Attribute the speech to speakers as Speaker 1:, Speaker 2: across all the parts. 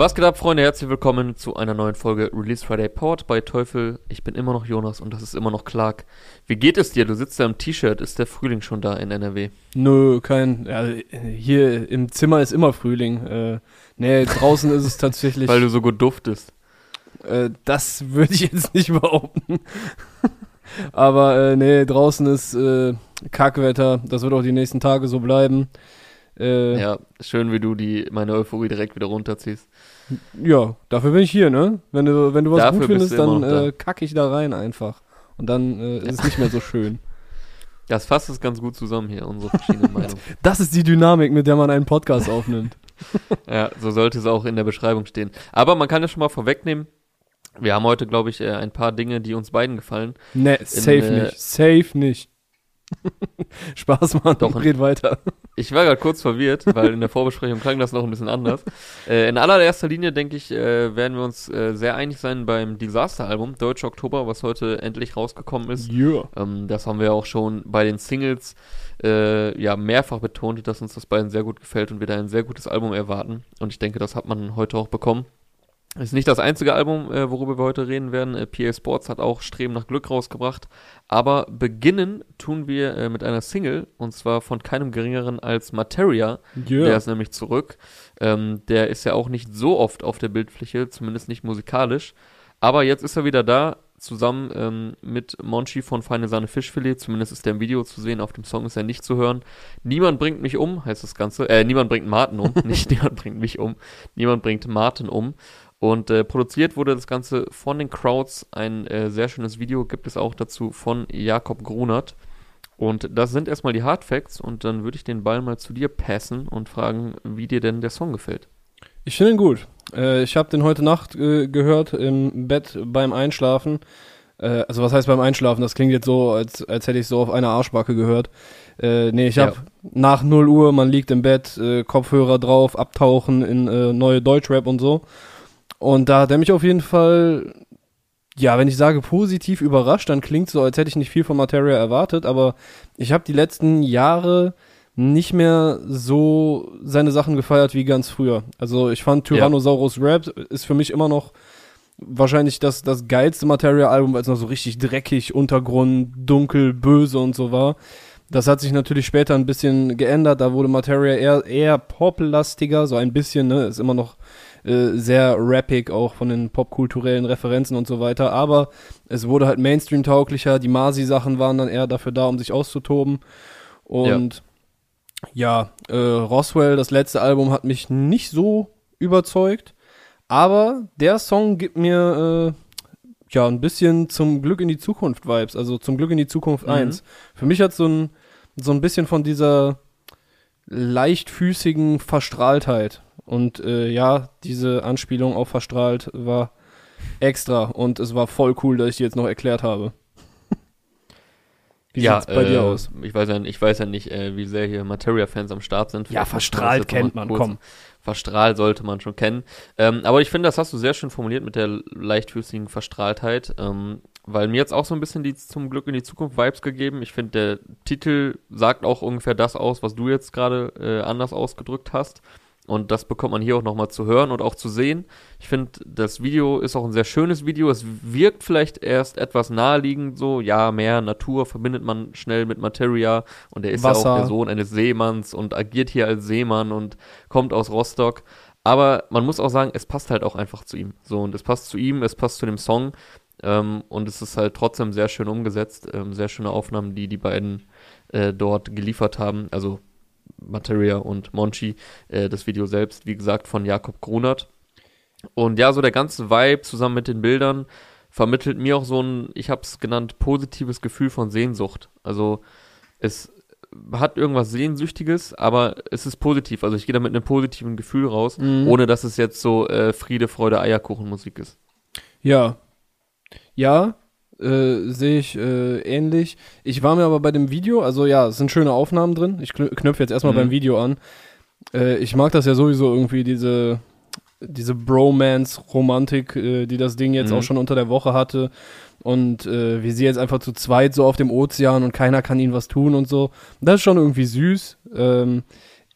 Speaker 1: Was geht ab, Freunde? Herzlich willkommen zu einer neuen Folge Release Friday Powered bei Teufel. Ich bin immer noch Jonas und das ist immer noch Clark. Wie geht es dir? Du sitzt da im T-Shirt. Ist der Frühling schon da in NRW?
Speaker 2: Nö, kein. Ja, hier im Zimmer ist immer Frühling. Äh, nee, draußen ist es tatsächlich.
Speaker 1: Weil du so gut duftest.
Speaker 2: Äh, das würde ich jetzt nicht behaupten. Aber äh, nee, draußen ist äh, Kackwetter. Das wird auch die nächsten Tage so bleiben.
Speaker 1: Äh, ja, schön, wie du die meine Euphorie direkt wieder runterziehst.
Speaker 2: Ja, dafür bin ich hier, ne? Wenn du, wenn du was dafür gut findest, dann äh, kacke ich da rein einfach. Und dann äh, ist es nicht mehr so schön.
Speaker 1: Das fasst es ganz gut zusammen hier, unsere verschiedenen Meinungen.
Speaker 2: Das ist die Dynamik, mit der man einen Podcast aufnimmt.
Speaker 1: ja, so sollte es auch in der Beschreibung stehen. Aber man kann ja schon mal vorwegnehmen, wir haben heute, glaube ich, äh, ein paar Dinge, die uns beiden gefallen.
Speaker 2: Ne, safe in, äh, nicht. Safe nicht. Spaß, Mann.
Speaker 1: Doch, red weiter. Ich war gerade kurz verwirrt, weil in der Vorbesprechung klang das noch ein bisschen anders. Äh, in allererster Linie, denke ich, äh, werden wir uns äh, sehr einig sein beim Disaster-Album, Deutsche Oktober, was heute endlich rausgekommen ist.
Speaker 2: Yeah.
Speaker 1: Ähm, das haben wir auch schon bei den Singles äh, ja, mehrfach betont, dass uns das beiden sehr gut gefällt und wir da ein sehr gutes Album erwarten. Und ich denke, das hat man heute auch bekommen. Ist nicht das einzige Album, äh, worüber wir heute reden werden. Äh, PA Sports hat auch Streben nach Glück rausgebracht. Aber beginnen tun wir äh, mit einer Single und zwar von keinem geringeren als Materia. Yeah. Der ist nämlich zurück. Ähm, der ist ja auch nicht so oft auf der Bildfläche, zumindest nicht musikalisch. Aber jetzt ist er wieder da, zusammen ähm, mit Monchi von Feine Sahne Fischfilet. Zumindest ist der im Video zu sehen, auf dem Song ist er nicht zu hören. Niemand bringt mich um, heißt das Ganze. Äh, niemand bringt Martin um. nicht niemand bringt mich um. Niemand bringt Martin um. Und äh, produziert wurde das Ganze von den Crowds. Ein äh, sehr schönes Video gibt es auch dazu von Jakob Grunert. Und das sind erstmal die Hard Facts und dann würde ich den Ball mal zu dir passen und fragen, wie dir denn der Song gefällt.
Speaker 2: Ich finde ihn gut. Äh, ich habe den heute Nacht äh, gehört im Bett beim Einschlafen. Äh, also was heißt beim Einschlafen? Das klingt jetzt so, als, als hätte ich so auf einer Arschbacke gehört. Äh, nee, ich habe ja. nach 0 Uhr, man liegt im Bett, äh, Kopfhörer drauf, abtauchen in neue Deutschrap und so. Und da hat er mich auf jeden Fall, ja, wenn ich sage positiv überrascht, dann klingt so, als hätte ich nicht viel von Materia erwartet, aber ich habe die letzten Jahre nicht mehr so seine Sachen gefeiert wie ganz früher. Also ich fand Tyrannosaurus ja. Rap ist für mich immer noch wahrscheinlich das, das geilste Materia-Album, weil es noch so richtig dreckig, Untergrund, dunkel, böse und so war. Das hat sich natürlich später ein bisschen geändert. Da wurde Materia eher, eher poplastiger, so ein bisschen, ne? Ist immer noch äh, sehr rappig, auch von den popkulturellen Referenzen und so weiter. Aber es wurde halt Mainstream-tauglicher. Die Masi-Sachen waren dann eher dafür da, um sich auszutoben. Und ja, ja äh, Roswell, das letzte Album, hat mich nicht so überzeugt. Aber der Song gibt mir äh, ja ein bisschen zum Glück in die Zukunft Vibes, also zum Glück in die Zukunft mhm. 1. Für mich hat so ein so ein bisschen von dieser leichtfüßigen Verstrahltheit und äh, ja, diese Anspielung auf verstrahlt war extra und es war voll cool, dass ich die jetzt noch erklärt habe.
Speaker 1: Wie ja, sieht's bei äh, dir aus? Ich weiß ja, ich weiß ja nicht, äh, wie sehr hier Materia-Fans am Start sind.
Speaker 2: Ja, verstrahlt kennt man, komm.
Speaker 1: Verstrahlt sollte man schon kennen. Ähm, aber ich finde, das hast du sehr schön formuliert mit der leichtfüßigen Verstrahltheit. Ähm, weil mir jetzt auch so ein bisschen die zum Glück in die Zukunft Vibes gegeben. Ich finde, der Titel sagt auch ungefähr das aus, was du jetzt gerade äh, anders ausgedrückt hast. Und das bekommt man hier auch nochmal zu hören und auch zu sehen. Ich finde, das Video ist auch ein sehr schönes Video. Es wirkt vielleicht erst etwas naheliegend so. Ja, mehr Natur verbindet man schnell mit Materia. Und er ist Wasser. ja auch der Sohn eines Seemanns und agiert hier als Seemann und kommt aus Rostock. Aber man muss auch sagen, es passt halt auch einfach zu ihm. So, und es passt zu ihm, es passt zu dem Song. Ähm, und es ist halt trotzdem sehr schön umgesetzt. Ähm, sehr schöne Aufnahmen, die die beiden äh, dort geliefert haben. Also Materia und Monchi, äh, das Video selbst, wie gesagt, von Jakob Grunert. Und ja, so der ganze Vibe zusammen mit den Bildern vermittelt mir auch so ein, ich habe es genannt, positives Gefühl von Sehnsucht. Also es hat irgendwas Sehnsüchtiges, aber es ist positiv. Also ich gehe da mit einem positiven Gefühl raus, mhm. ohne dass es jetzt so äh, Friede, Freude, Eierkuchenmusik ist.
Speaker 2: Ja. Ja, äh, sehe ich äh, ähnlich. Ich war mir aber bei dem Video, also ja, es sind schöne Aufnahmen drin. Ich knüpfe jetzt erstmal mhm. beim Video an. Äh, ich mag das ja sowieso irgendwie, diese, diese Bromance-Romantik, äh, die das Ding jetzt mhm. auch schon unter der Woche hatte. Und äh, wie sie jetzt einfach zu zweit so auf dem Ozean und keiner kann ihnen was tun und so. Das ist schon irgendwie süß. Ähm,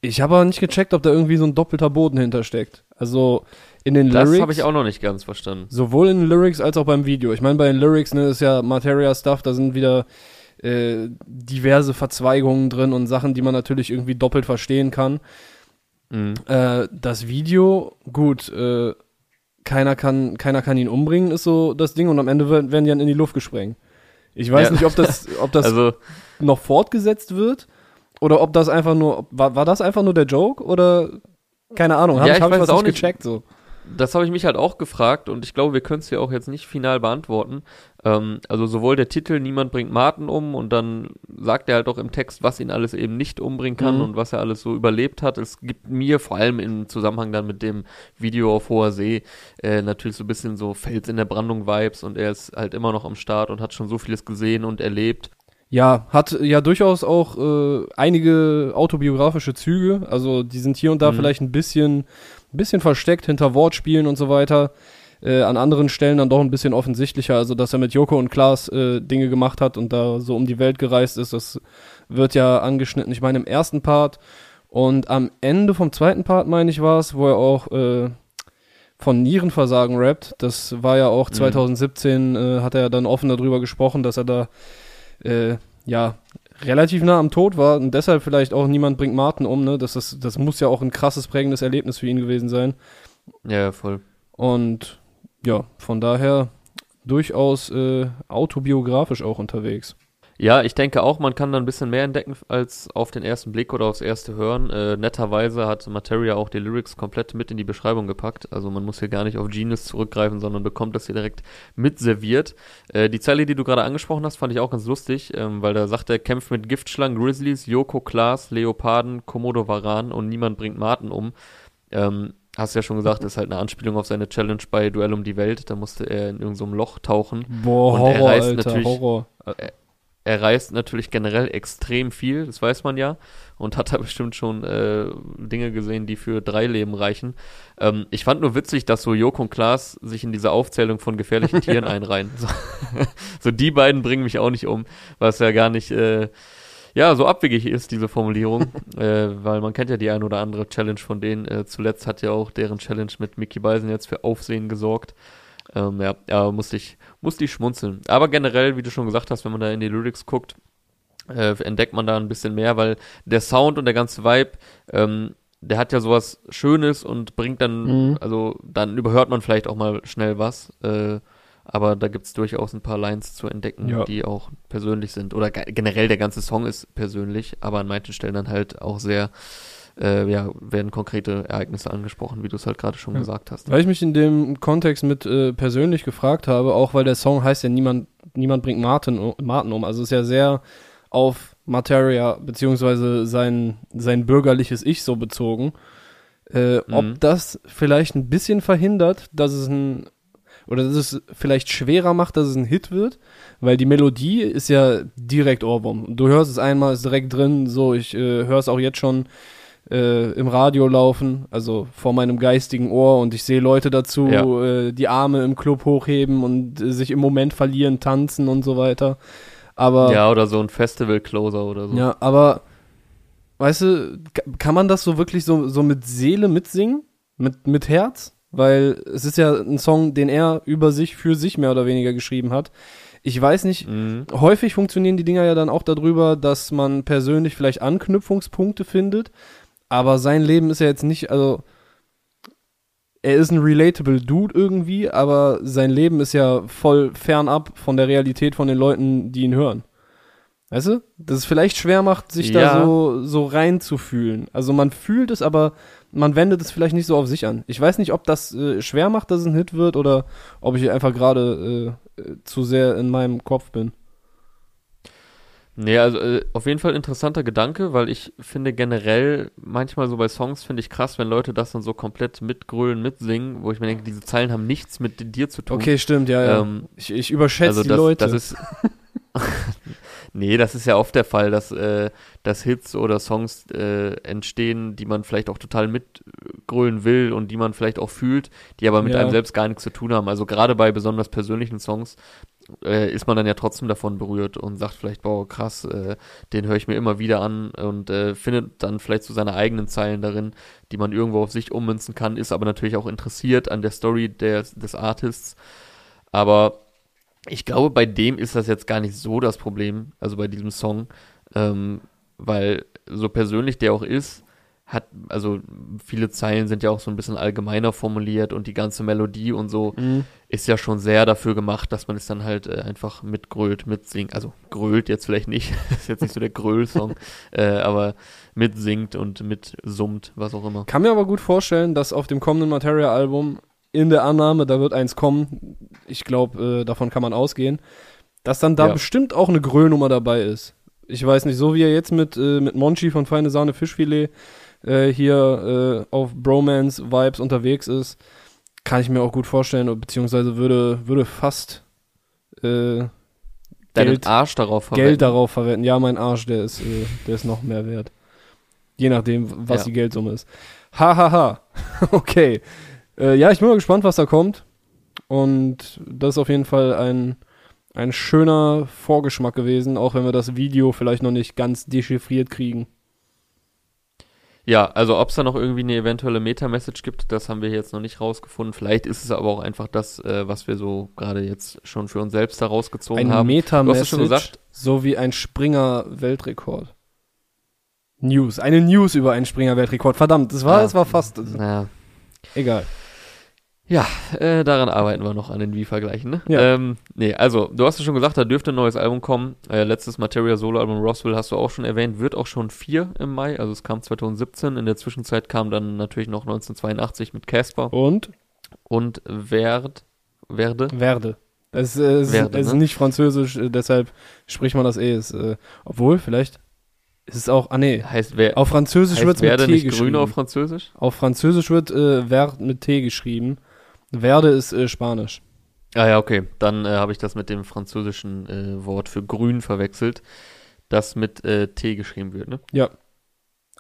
Speaker 2: ich habe aber nicht gecheckt, ob da irgendwie so ein doppelter Boden hintersteckt. Also in den
Speaker 1: Das
Speaker 2: Lyrics.
Speaker 1: habe ich auch noch nicht ganz verstanden.
Speaker 2: Sowohl in den Lyrics als auch beim Video. Ich meine, bei den Lyrics ne, ist ja Materia-Stuff, da sind wieder äh, diverse Verzweigungen drin und Sachen, die man natürlich irgendwie doppelt verstehen kann.
Speaker 1: Mhm.
Speaker 2: Äh, das Video, gut, äh, keiner kann, keiner kann ihn umbringen, ist so das Ding und am Ende werden die dann in die Luft gesprengt. Ich weiß
Speaker 1: Ja.
Speaker 2: nicht, ob das, ob das
Speaker 1: Also,
Speaker 2: noch fortgesetzt wird oder ob das einfach nur, war, war das einfach nur der Joke oder keine Ahnung, habe
Speaker 1: Ja,
Speaker 2: ich, hab ich was
Speaker 1: auch
Speaker 2: nicht. gecheckt so.
Speaker 1: Das habe ich mich halt auch gefragt und ich glaube, wir können es ja auch jetzt nicht final beantworten. Ähm, also sowohl der Titel Niemand bringt Martin um und dann sagt er halt auch im Text, was ihn alles eben nicht umbringen kann
Speaker 2: Mhm.
Speaker 1: und was er alles so überlebt hat. Es gibt mir vor allem im Zusammenhang dann mit dem Video auf hoher See äh, natürlich so ein bisschen so Fels in der Brandung Vibes und er ist halt immer noch am Start und hat schon so vieles gesehen und erlebt.
Speaker 2: Ja, hat ja durchaus auch äh, einige autobiografische Züge. Also die sind hier und da
Speaker 1: Mhm.
Speaker 2: vielleicht ein bisschen, ein bisschen versteckt hinter Wortspielen und so weiter. Äh, an anderen Stellen dann doch ein bisschen offensichtlicher. Also dass er mit Joko und Klaas äh, Dinge gemacht hat und da so um die Welt gereist ist, das wird ja angeschnitten. Ich meine im ersten Part und am Ende vom zweiten Part meine ich war es, wo er auch äh, von Nierenversagen rappt. Das war ja auch
Speaker 1: Mhm.
Speaker 2: 2017 äh, hat er ja dann offen darüber gesprochen, dass er da äh, ja, relativ nah am Tod war und deshalb vielleicht auch niemand bringt Martin um, ne? Das, ist, das muss ja auch ein krasses, prägendes Erlebnis für ihn gewesen sein.
Speaker 1: Ja, ja, voll.
Speaker 2: Und ja, von daher durchaus äh, autobiografisch auch unterwegs.
Speaker 1: Ja, ich denke auch, man kann da ein bisschen mehr entdecken als auf den ersten Blick oder aufs erste Hören. Äh, netterweise hat Materia auch die Lyrics komplett mit in die Beschreibung gepackt. Also man muss hier gar nicht auf Genius zurückgreifen, sondern bekommt das hier direkt mit serviert. Äh, die Zeile, die du gerade angesprochen hast, fand ich auch ganz lustig, ähm, weil da sagt er, kämpft mit Giftschlangen, Grizzlies, Yoko, Klaas, Leoparden, Komodo, Varan und niemand bringt Martin um. Ähm, hast ja schon gesagt, ist halt eine Anspielung auf seine Challenge bei Duell um die Welt. Da musste er in irgendeinem so Loch tauchen.
Speaker 2: Boah,
Speaker 1: Und er
Speaker 2: Horror,
Speaker 1: reißt
Speaker 2: Alter,
Speaker 1: natürlich-
Speaker 2: Horror.
Speaker 1: er reist natürlich generell extrem viel, das weiß man ja, und hat da bestimmt schon äh, Dinge gesehen, die für drei Leben reichen. Ähm, ich fand nur witzig, dass so Joko und Klaas sich in diese Aufzählung von gefährlichen Tieren einreihen. So, so die beiden bringen mich auch nicht um, was ja gar nicht äh, ja so abwegig ist, diese Formulierung, äh, weil man kennt ja die ein oder andere Challenge von denen. Äh, zuletzt hat ja auch deren Challenge mit Mickey Beisen jetzt für Aufsehen gesorgt. Ähm, ja, ja, musste ich, musste ich schmunzeln. Aber generell, wie du schon gesagt hast, wenn man da in die Lyrics guckt, äh, entdeckt man da ein bisschen mehr, weil der Sound und der ganze Vibe, ähm, der hat ja sowas Schönes und bringt dann,
Speaker 2: Mhm.
Speaker 1: also dann überhört man vielleicht auch mal schnell was. Äh, aber da gibt's durchaus ein paar Lines zu entdecken,
Speaker 2: Ja.
Speaker 1: die auch persönlich sind. Oder ge generell der ganze Song ist persönlich, aber an manchen Stellen dann halt auch sehr, äh, ja, werden konkrete Ereignisse angesprochen, wie du es halt gerade schon
Speaker 2: Ja.
Speaker 1: gesagt hast.
Speaker 2: Weil ich mich in dem Kontext mit äh, persönlich gefragt habe, auch weil der Song heißt ja Niemand, niemand bringt Martin, um- Martin um. Also ist ja sehr auf Materia beziehungsweise sein, sein bürgerliches Ich so bezogen. Äh,
Speaker 1: Mhm.
Speaker 2: Ob das vielleicht ein bisschen verhindert, dass es ein oder dass es vielleicht schwerer macht, dass es ein Hit wird, weil die Melodie ist ja direkt Ohrwurm. Du hörst es einmal, ist direkt drin, so ich äh, höre es auch jetzt schon äh, im Radio laufen, also vor meinem geistigen Ohr und ich sehe Leute dazu
Speaker 1: Ja.
Speaker 2: äh, die Arme im Club hochheben und äh, sich im Moment verlieren, tanzen und so weiter. Aber
Speaker 1: Ja, oder so ein Festival-Closer oder so.
Speaker 2: ja, aber weißt du, ka- kann man das so wirklich so, so mit Seele mitsingen? Mit, mit Herz? Weil es ist ja ein Song, den er über sich, für sich mehr oder weniger geschrieben hat. Ich weiß nicht,
Speaker 1: Mhm.
Speaker 2: häufig funktionieren die Dinger ja dann auch darüber, dass man persönlich vielleicht Anknüpfungspunkte findet, aber sein Leben ist ja jetzt nicht, also er ist ein relatable Dude irgendwie, aber sein Leben ist ja voll fernab von der Realität von den Leuten, die ihn hören. Weißt du? Dass es vielleicht schwer macht, sich da
Speaker 1: Ja.
Speaker 2: so, so reinzufühlen. Also man fühlt es, aber man wendet es vielleicht nicht so auf sich an. Ich weiß nicht, ob das äh, schwer macht, dass es ein Hit wird oder ob ich einfach gerade äh, äh, zu sehr in meinem Kopf bin.
Speaker 1: Nee, also äh, auf jeden Fall interessanter Gedanke, weil ich finde generell manchmal so bei Songs finde ich krass, wenn Leute das dann so komplett mitgrölen, mitsingen, wo ich mir denke, diese Zeilen haben nichts mit dir zu tun.
Speaker 2: Okay, stimmt, ja, ja.
Speaker 1: Ähm,
Speaker 2: ich, ich überschätze
Speaker 1: also
Speaker 2: die
Speaker 1: das,
Speaker 2: Leute.
Speaker 1: das ist Nee, das ist ja oft der Fall, dass, äh, dass Hits oder Songs äh, entstehen, die man vielleicht auch total mitgrölen will und die man vielleicht auch fühlt, die aber mit
Speaker 2: Ja.
Speaker 1: einem selbst gar nichts zu tun haben. Also gerade bei besonders persönlichen Songs äh, ist man dann ja trotzdem davon berührt und sagt vielleicht, boah, krass, äh, den höre ich mir immer wieder an und äh, findet dann vielleicht so seine eigenen Zeilen darin, die man irgendwo auf sich ummünzen kann, ist aber natürlich auch interessiert an der Story des, des Artists. Aber ich glaube, bei dem ist das jetzt gar nicht so das Problem, also bei diesem Song, ähm, weil so persönlich der auch ist, hat, also viele Zeilen sind ja auch so ein bisschen allgemeiner formuliert und die ganze Melodie und so
Speaker 2: Mhm.
Speaker 1: ist ja schon sehr dafür gemacht, dass man es dann halt äh, einfach mitgrölt, mitsingt. Also grölt jetzt vielleicht nicht, ist jetzt nicht so der Gröl-Song, äh, aber mitsingt und mitsummt, was auch immer.
Speaker 2: Kann mir aber gut vorstellen, dass auf dem kommenden Materia-Album in der Annahme, da wird eins kommen, ich glaube, äh, davon kann man ausgehen, dass dann da
Speaker 1: Ja.
Speaker 2: bestimmt auch eine Gröllnummer dabei ist. Ich weiß nicht, so wie er jetzt mit, äh, mit Monchi von Feine Sahne Fischfilet äh, hier äh, auf Bromance-Vibes unterwegs ist, kann ich mir auch gut vorstellen, beziehungsweise würde, würde fast äh,
Speaker 1: Deinen
Speaker 2: Geld,
Speaker 1: Arsch darauf verwenden.
Speaker 2: Geld darauf verwenden. Ja, mein Arsch, der ist, äh, der ist noch mehr wert. Je nachdem, was
Speaker 1: Ja.
Speaker 2: die Geldsumme ist. Hahaha. Ha, ha. okay. Äh, ja, ich bin mal gespannt, was da kommt. Und das ist auf jeden Fall ein, ein schöner Vorgeschmack gewesen, auch wenn wir das Video vielleicht noch nicht ganz dechiffriert kriegen.
Speaker 1: Ja, also ob es da noch irgendwie eine eventuelle Meta-Message gibt, das haben wir jetzt noch nicht rausgefunden. Vielleicht ist es aber auch einfach das, äh, was wir so gerade jetzt schon für uns selbst da rausgezogen
Speaker 2: Ein
Speaker 1: haben. Es
Speaker 2: Meta-Message
Speaker 1: gesagt.
Speaker 2: sowie ein Springer-Weltrekord. News. Eine News über einen Springer-Weltrekord. Verdammt, das war,
Speaker 1: Ah.
Speaker 2: das war fast.
Speaker 1: Naja,
Speaker 2: Egal.
Speaker 1: Ja, äh, daran arbeiten wir noch an den Wie-Vergleichen, ne?
Speaker 2: Ja.
Speaker 1: Ähm, nee, also, du hast ja schon gesagt, da dürfte ein neues Album kommen. Äh, letztes Materia Solo-Album Roswell hast du auch schon erwähnt, wird auch schon vier im Mai, also es kam 2017. In der Zwischenzeit kam dann natürlich noch 1982 mit Casper
Speaker 2: Und
Speaker 1: und Werd, Werde.
Speaker 2: Werde. Es, äh, es,
Speaker 1: Werde,
Speaker 2: es ist
Speaker 1: ne?
Speaker 2: nicht französisch, äh, deshalb spricht man das eh. Es, äh, obwohl, vielleicht ist es auch, ah nee,
Speaker 1: Heißt, wer,
Speaker 2: auf Französisch wird es mit T
Speaker 1: nicht
Speaker 2: geschrieben.
Speaker 1: grün auf Französisch?
Speaker 2: auf Französisch wird äh, Werd mit T geschrieben. Werde ist äh, Spanisch.
Speaker 1: Ah ja, okay. Dann äh, habe ich das mit dem französischen äh, Wort für grün verwechselt, das mit äh, T geschrieben wird, ne?
Speaker 2: Ja.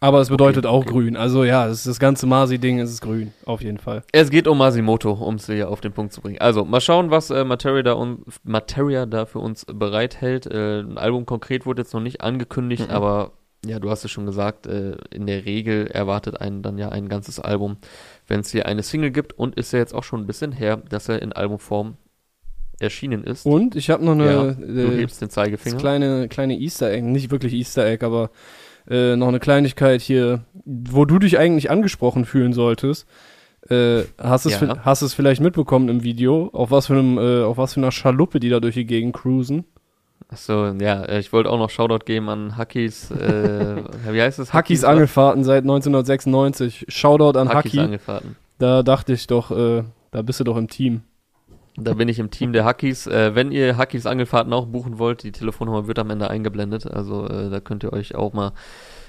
Speaker 2: Aber es bedeutet
Speaker 1: Okay,
Speaker 2: auch
Speaker 1: okay.
Speaker 2: grün. Also ja, das, das ganze Masi-Ding ist grün, auf jeden Fall.
Speaker 1: Es geht um Masimoto, um es hier auf den Punkt zu bringen. Also, mal schauen, was äh, Materia, da un Materia da für uns bereithält. Äh, ein Album konkret wurde jetzt noch nicht angekündigt,
Speaker 2: Mhm.
Speaker 1: aber ja, du hast es schon gesagt, äh, in der Regel erwartet einen dann ja ein ganzes Album, wenn es hier eine Single gibt und ist ja jetzt auch schon ein bisschen her, dass er in Albumform erschienen ist.
Speaker 2: Und ich habe noch
Speaker 1: ja,
Speaker 2: eine
Speaker 1: du
Speaker 2: äh,
Speaker 1: hebst den Zeigefinger.
Speaker 2: kleine, kleine Easter Egg, nicht wirklich Easter Egg, aber äh, noch eine Kleinigkeit hier, wo du dich eigentlich angesprochen fühlen solltest. Äh, hast, es
Speaker 1: Ja.
Speaker 2: hast es vielleicht mitbekommen im Video, auf was für einem, äh, auf was für einer Schaluppe die da durch die Gegend cruisen?
Speaker 1: Achso, ja, äh, ich wollte auch noch Shoutout geben an Hackis, äh, wie heißt es?
Speaker 2: Hackis? Angelfahrten seit 1996. Shoutout an
Speaker 1: Hackis
Speaker 2: Hacki.
Speaker 1: Angelfahrten.
Speaker 2: Da dachte ich doch, äh, da bist du doch im Team.
Speaker 1: Da bin ich im Team der Hackis. Äh, wenn ihr Hackis Angelfahrten auch buchen wollt, die Telefonnummer wird am Ende eingeblendet. Also äh, da könnt ihr euch auch mal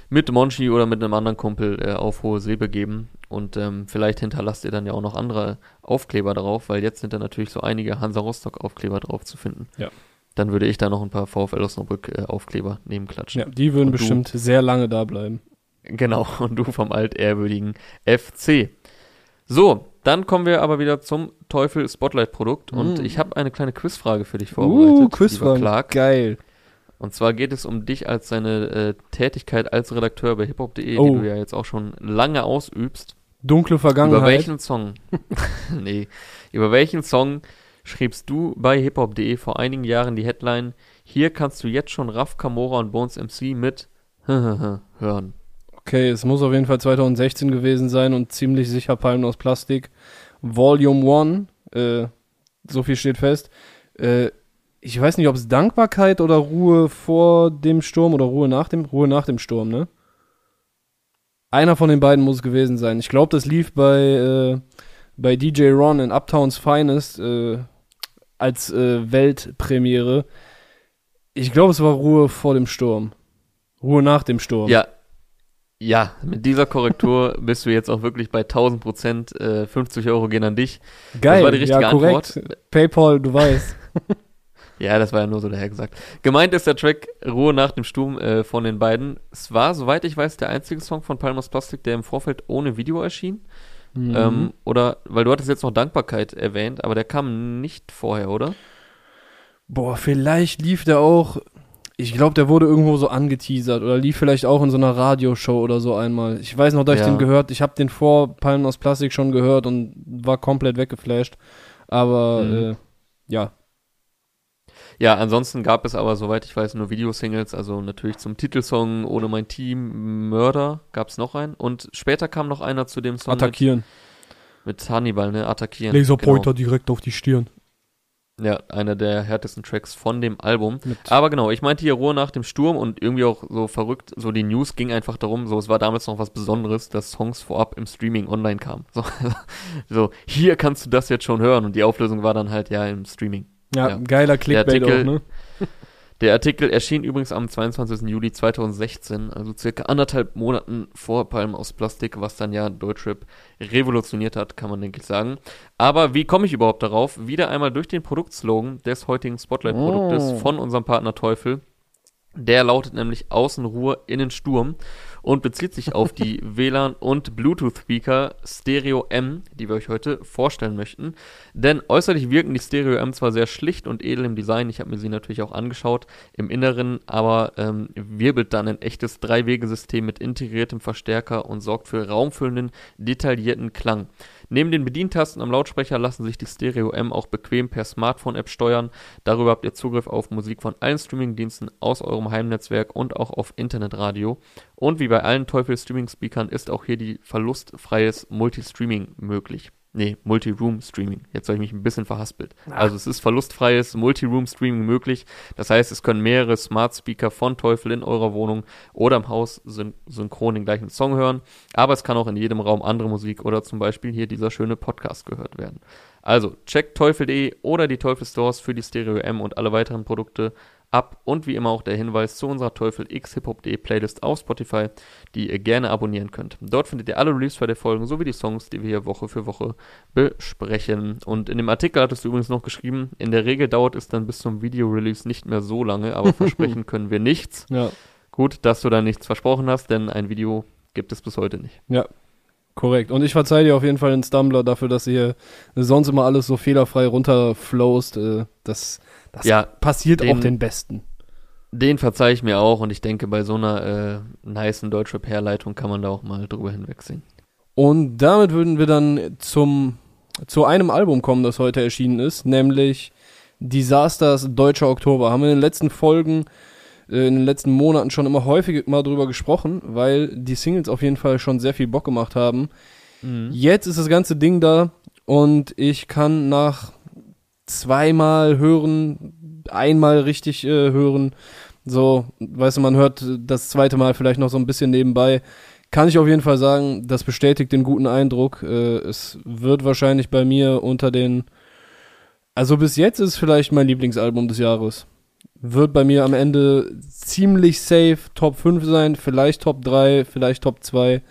Speaker 1: mit Monchi oder mit einem anderen Kumpel äh, auf hohe See begeben. Und ähm, vielleicht hinterlasst ihr dann ja auch noch andere Aufkleber drauf, weil jetzt sind da natürlich so einige Hansa Rostock Aufkleber drauf zu finden.
Speaker 2: Ja.
Speaker 1: Dann würde ich da noch ein paar VfL Osnabrück äh, Aufkleber nebenklatschen.
Speaker 2: Ja, die würden
Speaker 1: Und du?
Speaker 2: bestimmt sehr lange da bleiben.
Speaker 1: Genau, und du vom altehrwürdigen FC. So, dann kommen wir aber wieder zum Teufel Spotlight Produkt und
Speaker 2: Mm.
Speaker 1: ich habe eine kleine Quizfrage für dich vorbereitet.
Speaker 2: Uh,
Speaker 1: lieber
Speaker 2: Quizfragen.
Speaker 1: Clark.
Speaker 2: Geil.
Speaker 1: Und zwar geht es um dich als deine äh, Tätigkeit als Redakteur bei hiphop.de,
Speaker 2: Oh.
Speaker 1: die du ja jetzt auch schon lange ausübst.
Speaker 2: Dunkle Vergangenheit.
Speaker 1: Über welchen Song? nee, über welchen Song schriebst du bei hiphop.de vor einigen Jahren die Headline Hier kannst du jetzt schon Raf Kamora und Bones MC mit hören.
Speaker 2: Okay, es muss auf jeden Fall 2016 gewesen sein und ziemlich sicher Palmen aus Plastik. Volume 1, äh, so viel steht fest. Äh, ich weiß nicht, ob es Dankbarkeit oder Ruhe vor dem Sturm oder Ruhe nach dem, Ruhe nach dem Sturm, ne? Einer von den beiden muss es gewesen sein. Ich glaube, das lief bei, äh, bei DJ Ron in Uptowns Finest äh, als äh, Weltpremiere. Ich glaube, es war Ruhe vor dem Sturm. Ruhe nach dem Sturm.
Speaker 1: Ja, ja, mit dieser Korrektur bist du jetzt auch wirklich bei 1000 Prozent. Äh, 50 Euro gehen an dich.
Speaker 2: Geil,
Speaker 1: das war die richtige
Speaker 2: ja, korrekt.
Speaker 1: Antwort.
Speaker 2: PayPal, du weißt.
Speaker 1: Ja, das war ja nur so dahergesagt. Gemeint ist der Track Ruhe nach dem Sturm äh, von den beiden. Es war, soweit ich weiß, der einzige Song von Palmas Plastik, der im Vorfeld ohne Video erschien.
Speaker 2: Mhm.
Speaker 1: Ähm, oder, weil du hattest jetzt noch Dankbarkeit erwähnt, aber der kam nicht vorher, oder?
Speaker 2: Boah, vielleicht lief der auch. Ich glaube, der wurde irgendwo so angeteasert oder lief vielleicht auch in so einer Radioshow oder so einmal. Ich weiß noch, dass
Speaker 1: Ja.
Speaker 2: ich den gehört. Ich habe den vor Palmen aus Plastik schon gehört und war komplett weggeflasht. Aber
Speaker 1: Mhm.
Speaker 2: äh, ja,
Speaker 1: Ja, ansonsten gab es aber, soweit ich weiß, nur Videosingles, also natürlich zum Titelsong Ohne mein Team, Mörder gab es noch einen. Und später kam noch einer zu dem Song mit,
Speaker 2: attackieren.
Speaker 1: mit Hannibal, ne? Attackieren.
Speaker 2: Laserpointer direkt auf die Stirn.
Speaker 1: Genau. Ja, einer der härtesten Tracks von dem Album.
Speaker 2: Mit
Speaker 1: Aber genau, ich meinte hier Ruhe nach dem Sturm und irgendwie auch so verrückt, so die News ging einfach darum, so es war damals noch was Besonderes, dass Songs vorab im Streaming online kamen. So, so hier kannst du das jetzt schon hören und die Auflösung war dann halt ja im Streaming.
Speaker 2: Ja,
Speaker 1: ja.
Speaker 2: geiler Clickbait
Speaker 1: Artikel-
Speaker 2: auch, ne?
Speaker 1: Der Artikel erschien übrigens am 22. Juli 2016, also circa anderthalb Monaten vor Palmen aus Plastik, was dann ja Deutschrap revolutioniert hat, kann man denke ich sagen. Aber wie komme ich überhaupt darauf? Wieder einmal durch den Produktslogan des heutigen Spotlight-Produktes
Speaker 2: Oh.
Speaker 1: von unserem Partner Teufel. Der lautet nämlich Außenruhe, innen Sturm und bezieht sich auf die WLAN- und Bluetooth-Speaker Stereo M, die wir euch heute vorstellen möchten. Denn äußerlich wirken die Stereo M zwar sehr schlicht und edel im Design, ich habe mir sie natürlich auch angeschaut, im Inneren aber ähm, wirbelt dann ein echtes Drei-Wege-System mit integriertem Verstärker und sorgt für raumfüllenden, detaillierten Klang. Neben den Bedientasten am Lautsprecher lassen sich die Stereo M auch bequem per Smartphone-App steuern. Darüber habt ihr Zugriff auf Musik von allen Streamingdiensten aus eurem Heimnetzwerk und auch auf Internetradio. Und wie bei allen Teufel-Streaming-Speakern ist auch hier die verlustfreies Multistreaming möglich. Nee, Multi-Room-Streaming. Jetzt habe ich mich ein bisschen verhaspelt. Also es ist verlustfreies Multi-Room-Streaming möglich. Das heißt, es können mehrere Smart Speaker von Teufel in eurer Wohnung oder im Haus syn synchron den gleichen Song hören. Aber es kann auch in jedem Raum andere Musik oder zum Beispiel hier dieser schöne Podcast gehört werden. Also checkt teufel.de oder die Teufel Stores für die Stereo M und alle weiteren Produkte ab und wie immer auch der Hinweis zu unserer Teufel X Hip-Hop.de Playlist auf Spotify, die ihr gerne abonnieren könnt. Dort findet ihr alle Release der Folgen sowie die Songs, die wir hier Woche für Woche besprechen. Und in dem Artikel hattest du übrigens noch geschrieben, in der Regel dauert es dann bis zum Video-Release nicht mehr so lange, aber versprechen können wir nichts.
Speaker 2: Ja,
Speaker 1: Gut, dass du da nichts versprochen hast, denn ein Video gibt es bis heute nicht.
Speaker 2: ja. Korrekt. Und ich verzeihe dir auf jeden Fall den Stumbler dafür, dass hier sonst immer alles so fehlerfrei runterflowst. Äh, das das
Speaker 1: Ja,
Speaker 2: passiert
Speaker 1: den-
Speaker 2: auch den Besten.
Speaker 1: Den verzeihe ich mir auch und ich denke, bei so einer äh, nicen Deutschrap-Herleitung kann man da auch mal drüber hinwegsehen.
Speaker 2: Und damit würden wir dann zum, zu einem Album kommen, das heute erschienen ist, nämlich Disasters Deutscher Oktober. Haben wir in den letzten Folgen, äh, in den letzten Monaten schon immer häufig mal drüber gesprochen, weil die Singles auf jeden Fall schon sehr viel Bock gemacht haben. Jetzt ist das ganze Ding da und ich kann nach zweimal hören, einmal richtig äh, hören, so, weißt du, man hört das zweite Mal vielleicht noch so ein bisschen nebenbei. Kann ich auf jeden Fall sagen, das bestätigt den guten Eindruck. Äh, es wird wahrscheinlich bei mir unter den, also bis jetzt ist es vielleicht mein Lieblingsalbum des Jahres. Wird bei mir am Ende ziemlich safe Top 5 sein, vielleicht Top 3, vielleicht Top 2.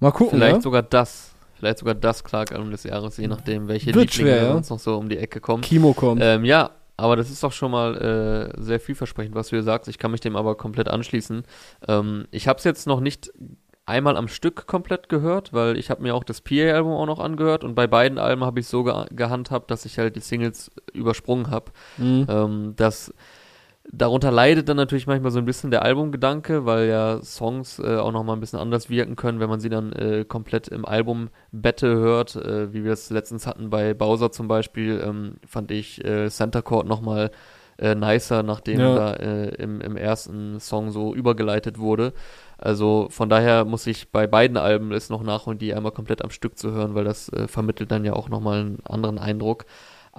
Speaker 2: Mal gucken,
Speaker 1: Vielleicht
Speaker 2: ja?
Speaker 1: sogar das. Vielleicht sogar das Clark-Album des Jahres, je nachdem, welche
Speaker 2: Wird
Speaker 1: Lieblinge
Speaker 2: schwer, ja.
Speaker 1: sonst noch so um die Ecke kommen.
Speaker 2: Kimo kommt.
Speaker 1: Ähm, ja, aber das ist doch schon mal äh, sehr vielversprechend, was du hier sagst. Ich kann mich dem aber komplett anschließen. Ähm, ich habe es jetzt noch nicht einmal am Stück komplett gehört, weil ich habe mir auch das PA-Album auch noch angehört und bei beiden Alben habe ich so ge gehandhabt, dass ich halt die Singles übersprungen habe.
Speaker 2: Mhm.
Speaker 1: Ähm, darunter leidet dann natürlich manchmal so ein bisschen der Albumgedanke, weil ja Songs äh, auch nochmal ein bisschen anders wirken können, wenn man sie dann äh, komplett im Album-Bette hört, äh, wie wir es letztens hatten bei Bowser zum Beispiel, ähm, fand ich äh, Center Court nochmal äh, nicer, nachdem
Speaker 2: Ja.
Speaker 1: da äh, im, im ersten Song so übergeleitet wurde. Also von daher muss ich bei beiden Alben es noch nachholen, die einmal komplett am Stück zu hören, weil das äh, vermittelt dann ja auch nochmal einen anderen Eindruck.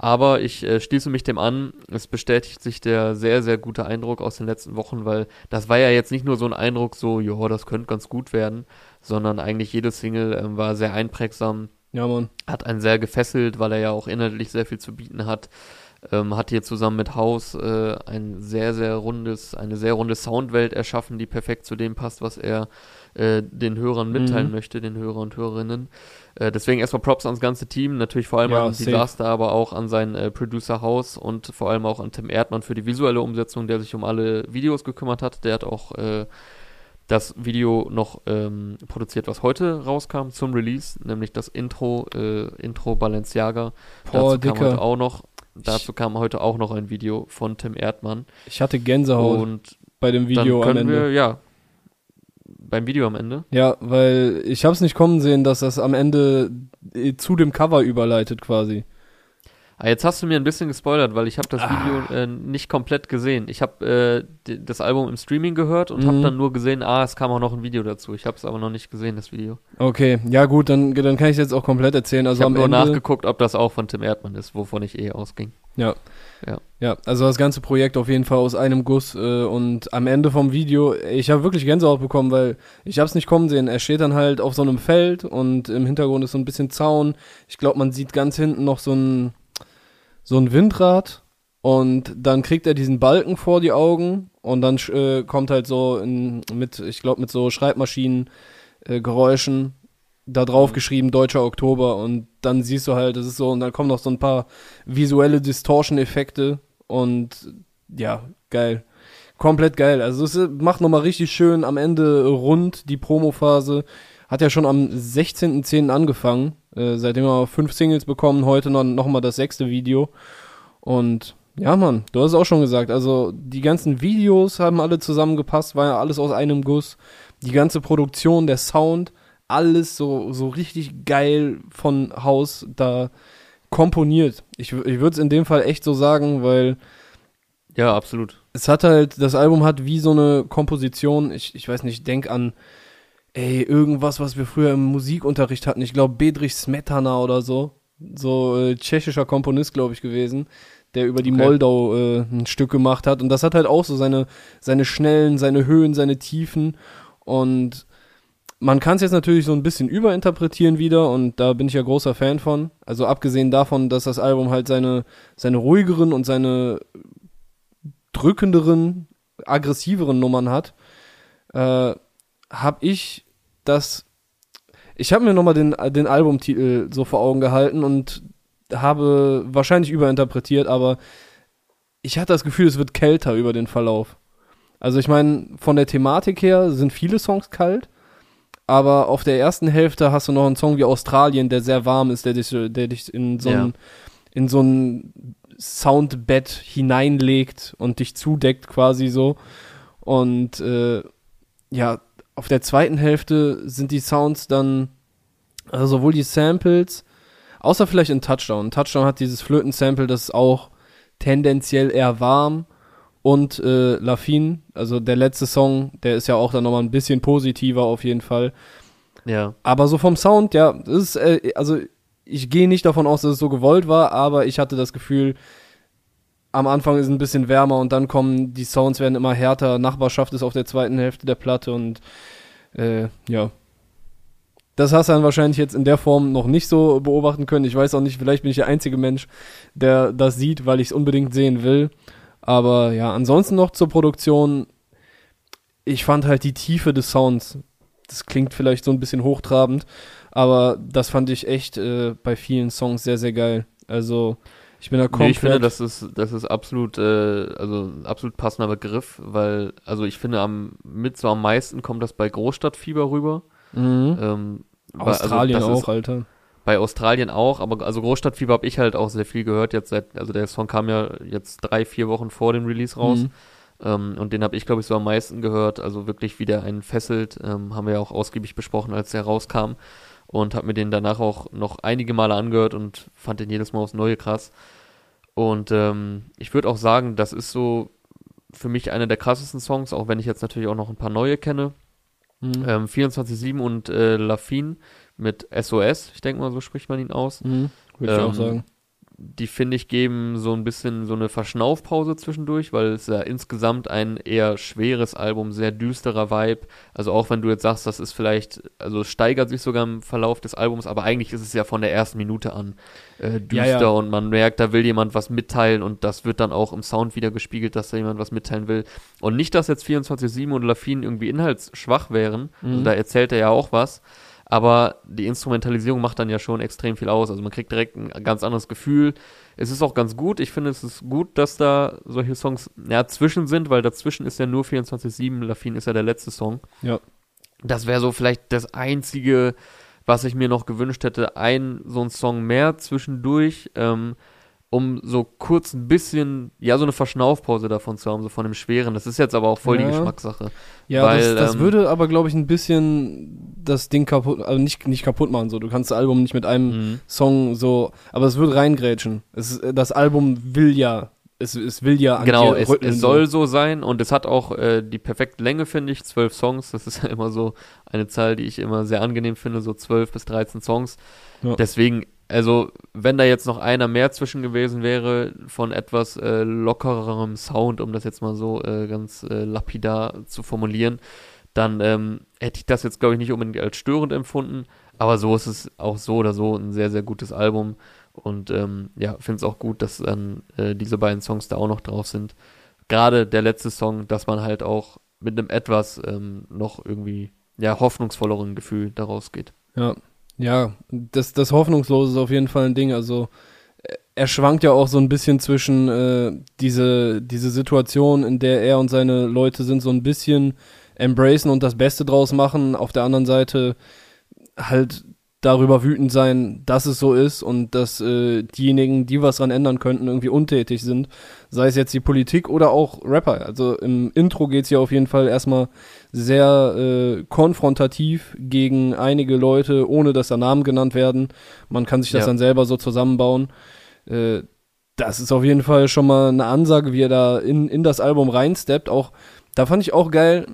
Speaker 1: Aber ich äh, schließe mich dem an. Es bestätigt sich der sehr, sehr gute Eindruck aus den letzten Wochen, weil das war ja jetzt nicht nur so ein Eindruck, so, ja, das könnte ganz gut werden, sondern eigentlich jede Single ähm, war sehr einprägsam,
Speaker 2: Ja, Mann.
Speaker 1: hat einen sehr gefesselt, weil er ja auch inhaltlich sehr viel zu bieten hat. Ähm, hat hier zusammen mit House äh, ein sehr, sehr rundes, eine sehr runde Soundwelt erschaffen, die perfekt zu dem passt, was er äh, den Hörern mitteilen
Speaker 2: Mhm.
Speaker 1: möchte, den Hörer und Hörerinnen. Äh, deswegen erstmal Props ans ganze Team, natürlich vor allem
Speaker 2: Ja,
Speaker 1: an. Disaster, aber auch an seinen äh, Producer House und vor allem auch an Tim Erdmann für die visuelle Umsetzung, der sich um alle Videos gekümmert hat. Der hat auch äh, das Video noch ähm, produziert, was heute rauskam zum Release, nämlich das Intro, äh, Intro Balenciaga.
Speaker 2: Boah,
Speaker 1: Dazu kam
Speaker 2: Dicker.
Speaker 1: heute auch noch. dazu kam heute auch noch ein Video von Tim Erdmann.
Speaker 2: Ich hatte Gänsehaut
Speaker 1: Und
Speaker 2: bei dem Video
Speaker 1: dann
Speaker 2: am
Speaker 1: können
Speaker 2: Ende.
Speaker 1: wir, ja, beim Video am Ende.
Speaker 2: Ja, weil ich hab's nicht kommen sehen, dass das am Ende äh, zu dem Cover überleitet quasi.
Speaker 1: Ah, jetzt hast du mir ein bisschen gespoilert, weil ich habe das
Speaker 2: Ah.
Speaker 1: Video äh, nicht komplett gesehen. Ich habe äh, das Album im Streaming gehört und
Speaker 2: Mhm.
Speaker 1: habe dann nur gesehen, ah, es kam auch noch ein Video dazu. Ich habe es aber noch nicht gesehen, das Video.
Speaker 2: Okay, ja gut, dann, dann kann ich jetzt auch komplett erzählen. Also
Speaker 1: ich habe nur
Speaker 2: Ende.
Speaker 1: nachgeguckt, ob das auch von Tim Erdmann ist, wovon ich eh ausging.
Speaker 2: Ja.
Speaker 1: Ja.
Speaker 2: Ja, also das ganze Projekt auf jeden Fall aus einem Guss äh, und am Ende vom Video, ich habe wirklich Gänsehaut bekommen, weil ich habe es nicht kommen sehen. Er steht dann halt auf so einem Feld und im Hintergrund ist so ein bisschen Zaun. Ich glaube, man sieht ganz hinten noch so ein so ein Windrad und dann kriegt er diesen Balken vor die Augen und dann äh, kommt halt so in, mit, ich glaube, mit so Schreibmaschinen äh, Geräuschen da drauf geschrieben Deutscher Oktober und dann siehst du halt, das ist so und dann kommen noch so ein paar visuelle Distortion-Effekte und ja, geil. Komplett geil. Also es macht nochmal richtig schön am Ende rund die Promo-Phase. Hat ja schon am 16.10. angefangen. Äh, seitdem haben wir fünf Singles bekommen, heute noch, noch mal das sechste Video. Und ja, Mann, du hast es auch schon gesagt. Also die ganzen Videos haben alle zusammengepasst, war ja alles aus einem Guss. Die ganze Produktion, der Sound, alles so, so richtig geil von Haus da komponiert. Ich, ich würde es in dem Fall echt so sagen, weil
Speaker 1: Ja, absolut.
Speaker 2: es hat halt, das Album hat wie so eine Komposition, ich, ich weiß nicht, denk an, ey, irgendwas, was wir früher im Musikunterricht hatten. Ich glaube, Bedrich Smetana oder so. So äh, tschechischer Komponist, glaube ich, gewesen, der über die
Speaker 1: Okay.
Speaker 2: Moldau äh, ein Stück gemacht hat. Und das hat halt auch so seine, seine Schnellen, seine Höhen, seine Tiefen. Und man kann es jetzt natürlich so ein bisschen überinterpretieren wieder und da bin ich ja großer Fan von. Also abgesehen davon, dass das Album halt seine, seine ruhigeren und seine drückenderen, aggressiveren Nummern hat, äh, habe ich das. Ich habe mir nochmal den, den Albumtitel so vor Augen gehalten und habe wahrscheinlich überinterpretiert, aber ich hatte das Gefühl, es wird kälter über den Verlauf. Also ich meine, von der Thematik her sind viele Songs kalt, aber auf der ersten Hälfte hast du noch einen Song wie Australien, der sehr warm ist, der dich, der dich in so
Speaker 1: Ja.
Speaker 2: ein, in so ein Soundbett hineinlegt und dich zudeckt quasi so. Und äh, ja, auf der zweiten Hälfte sind die Sounds dann, also sowohl die Samples, außer vielleicht in Touchdown. Touchdown hat dieses Flöten-Sample, das ist auch tendenziell eher warm. Und äh, Lafine, also der letzte Song, der ist ja auch dann nochmal ein bisschen positiver auf jeden Fall.
Speaker 1: Ja.
Speaker 2: Aber so vom Sound, ja, das ist, äh, also ich gehe nicht davon aus, dass es so gewollt war, aber ich hatte das Gefühl, am Anfang ist es ein bisschen wärmer und dann kommen die Sounds werden immer härter. Nachbarschaft ist auf der zweiten Hälfte der Platte und äh, ja. Das hast du dann wahrscheinlich jetzt in der Form noch nicht so beobachten können. Ich weiß auch nicht, vielleicht bin ich der einzige Mensch, der das sieht, weil ich es unbedingt sehen will. Aber ja, ansonsten noch zur Produktion. Ich fand halt die Tiefe des Sounds. Das klingt vielleicht so ein bisschen hochtrabend, aber das fand ich echt äh, bei vielen Songs sehr, sehr geil. Also, ich bin da
Speaker 1: Nee,
Speaker 2: komplett.
Speaker 1: ich finde, das ist, das ist absolut, äh, also absolut passender Begriff, weil, also ich finde, am, mit so am meisten kommt das bei Großstadtfieber rüber.
Speaker 2: mhm.
Speaker 1: Ähm, weil-
Speaker 2: Australien
Speaker 1: also
Speaker 2: auch,
Speaker 1: Ist,
Speaker 2: Alter.
Speaker 1: Bei Australien auch, aber also Großstadtfieber habe ich halt auch sehr viel gehört jetzt seit, also der Song kam ja jetzt drei, vier Wochen vor dem Release raus.
Speaker 2: Mhm.
Speaker 1: Ähm, und den habe ich, glaube ich, so am meisten gehört. Also wirklich, wie der einen fesselt. Ähm, haben wir ja auch ausgiebig besprochen, als der rauskam. Und habe mir den danach auch noch einige Male angehört und fand den jedes Mal aufs Neue krass. Und ähm, ich würde auch sagen, das ist so für mich einer der krassesten Songs, auch wenn ich jetzt natürlich auch noch ein paar neue kenne.
Speaker 2: Mhm.
Speaker 1: Ähm, 24-7 und äh, Lafine mit SOS, ich denke mal, so spricht man ihn aus.
Speaker 2: Mhm. Würde ich auch
Speaker 1: Ähm,
Speaker 2: sagen.
Speaker 1: Die finde ich geben so ein bisschen so eine Verschnaufpause zwischendurch, weil es ja insgesamt ein eher schweres Album, sehr düsterer Vibe. Also auch wenn du jetzt sagst, das ist vielleicht, also es steigert sich sogar im Verlauf des Albums, aber eigentlich ist es ja von der ersten Minute an äh, düster
Speaker 2: Ja, ja.
Speaker 1: und man merkt, da will jemand was mitteilen und das wird dann auch im Sound wieder gespiegelt, dass da jemand was mitteilen will. Und nicht, dass jetzt 24-7 und Lafine irgendwie inhaltsschwach wären, also
Speaker 2: Mhm.
Speaker 1: da erzählt er ja auch was, aber die Instrumentalisierung macht dann ja schon extrem viel aus. Also man kriegt direkt ein ganz anderes Gefühl. Es ist auch ganz gut. Ich finde, es ist gut, dass da solche Songs ja, zwischen sind, weil dazwischen ist ja nur 24-7. Lafine ist ja der letzte Song.
Speaker 2: Ja.
Speaker 1: Das wäre so vielleicht das einzige, was ich mir noch gewünscht hätte. Ein, so ein Song mehr zwischendurch. Ähm, um so kurz ein bisschen, ja, so eine Verschnaufpause davon zu haben, so von dem Schweren. Das ist jetzt aber auch voll
Speaker 2: Ja.
Speaker 1: die Geschmackssache.
Speaker 2: Ja,
Speaker 1: Weil,
Speaker 2: das, das
Speaker 1: ähm,
Speaker 2: würde aber, glaube ich, ein bisschen das Ding kaputt, also nicht, nicht kaputt machen. So, du kannst das Album nicht mit einem
Speaker 1: Mhm.
Speaker 2: Song so, aber es wird reingrätschen. Es, ist- das Album will ja, es, es will ja an
Speaker 1: Genau, es, es soll so sein und es hat auch äh, die perfekte Länge, finde ich. Zwölf Songs, das ist ja immer so eine Zahl, die ich immer sehr angenehm finde, so zwölf bis 13 Songs.
Speaker 2: Ja.
Speaker 1: Deswegen, also, wenn da jetzt noch einer mehr zwischen gewesen wäre, von etwas äh, lockererem Sound, um das jetzt mal so äh, ganz äh, lapidar zu formulieren, dann ähm, hätte ich das jetzt, glaube ich, nicht unbedingt als störend empfunden. Aber so ist es auch so oder so ein sehr, sehr gutes Album. Und ähm, ja, finde es auch gut, dass dann äh, diese beiden Songs da auch noch drauf sind. Gerade der letzte Song, dass man halt auch mit einem etwas ähm, noch irgendwie ja, hoffnungsvolleren Gefühl daraus geht.
Speaker 2: Ja, ja, das, das Hoffnungslose ist auf jeden Fall ein Ding. Also äh, er schwankt ja auch so ein bisschen zwischen äh, diese, diese Situation, in der er und seine Leute sind, so ein bisschen embracen und das Beste draus machen. Auf der anderen Seite halt darüber wütend sein, dass es so ist und dass äh, diejenigen, die was dran ändern könnten, irgendwie untätig sind. Sei es jetzt die Politik oder auch Rapper. Also im Intro geht's ja auf jeden Fall erstmal sehr äh, konfrontativ gegen einige Leute, ohne dass da Namen genannt werden. Man kann sich das
Speaker 1: Ja.
Speaker 2: dann selber so zusammenbauen. Äh, das ist auf jeden Fall schon mal eine Ansage, wie er da in, in das Album reinsteppt. Auch, da fand ich auch geil,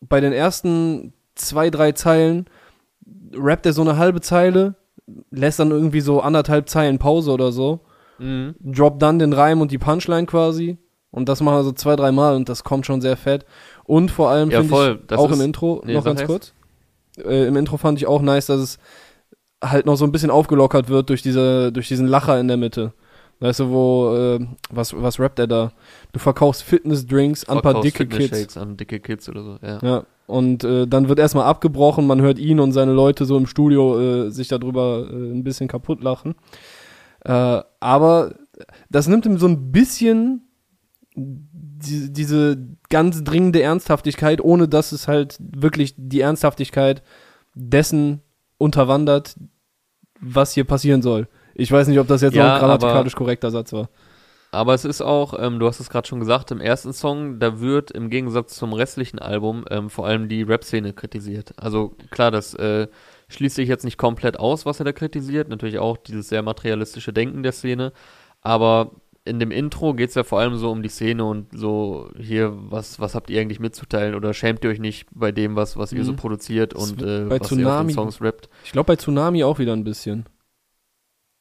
Speaker 2: bei den ersten zwei, drei Zeilen rappt er so eine halbe Zeile, lässt dann irgendwie so anderthalb Zeilen Pause oder so,
Speaker 1: Mhm.
Speaker 2: droppt dann den Reim und die Punchline quasi. Und das machen wir so zwei, drei Mal und das kommt schon sehr fett. Und vor allem
Speaker 1: Ja,
Speaker 2: finde ich
Speaker 1: Das
Speaker 2: auch im Intro,
Speaker 1: nee,
Speaker 2: noch ganz
Speaker 1: erst.
Speaker 2: kurz. Äh, Im Intro fand ich auch nice, dass es halt noch so ein bisschen aufgelockert wird durch diese, durch diesen Lacher in der Mitte. Weißt du, wo, äh, was, was rappt er da? Du verkaufst Fitnessdrinks an ein paar
Speaker 1: Verkaufst
Speaker 2: dicke Kids.
Speaker 1: An dicke Kids oder so, ja.
Speaker 2: Ja, und äh, dann wird erstmal abgebrochen, man hört ihn und seine Leute so im Studio äh, sich darüber äh, ein bisschen kaputt lachen. Äh, aber das nimmt ihm so ein bisschen die, diese ganz dringende Ernsthaftigkeit, ohne dass es halt wirklich die Ernsthaftigkeit dessen unterwandert, was hier passieren soll. Ich weiß nicht, ob das jetzt
Speaker 1: Ja,
Speaker 2: noch ein grammatikalisch korrekter Satz war.
Speaker 1: Aber es ist auch, ähm, du hast es gerade schon gesagt, im ersten Song, da wird im Gegensatz zum restlichen Album ähm, vor allem die Rap-Szene kritisiert. Also klar, das äh, schließt sich jetzt nicht komplett aus, was er da kritisiert. Natürlich auch dieses sehr materialistische Denken der Szene. Aber in dem Intro geht es ja vor allem so um die Szene und so hier, was, was habt ihr eigentlich mitzuteilen oder schämt ihr euch nicht bei dem, was, was ihr so
Speaker 2: Mhm.
Speaker 1: produziert und äh,
Speaker 2: bei
Speaker 1: was ihr auf
Speaker 2: Tsunami-
Speaker 1: den Songs rappt.
Speaker 2: Ich glaube bei Tsunami auch wieder ein bisschen.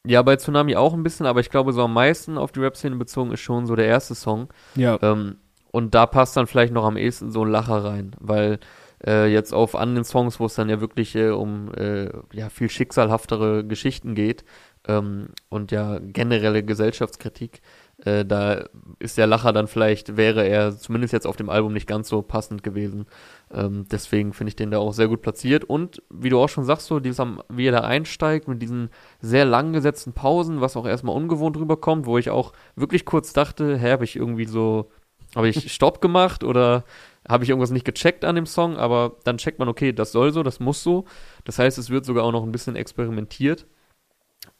Speaker 1: Ja, bei Tsunami auch ein bisschen, aber ich glaube, so am meisten auf die Rap-Szene bezogen ist schon so der erste Song.
Speaker 2: Ja.
Speaker 1: Ähm, und da passt dann vielleicht noch am ehesten so ein Lacher rein, weil äh, jetzt auf anderen Songs, wo es dann ja wirklich äh, um äh, ja, viel schicksalhaftere Geschichten geht ähm, und ja generelle Gesellschaftskritik, äh, da ist der Lacher dann vielleicht, wäre er zumindest jetzt auf dem Album nicht ganz so passend gewesen. Ähm, deswegen finde ich den da auch sehr gut platziert. Und wie du auch schon sagst, so dieses, am- wie er da einsteigt mit diesen sehr lang gesetzten Pausen, was auch erstmal ungewohnt rüberkommt, wo ich auch wirklich kurz dachte, hä, habe ich irgendwie so, habe ich Stopp gemacht oder habe ich irgendwas nicht gecheckt an dem Song, aber dann checkt man, okay, das soll so, das muss so. Das heißt, es wird sogar auch noch ein bisschen experimentiert.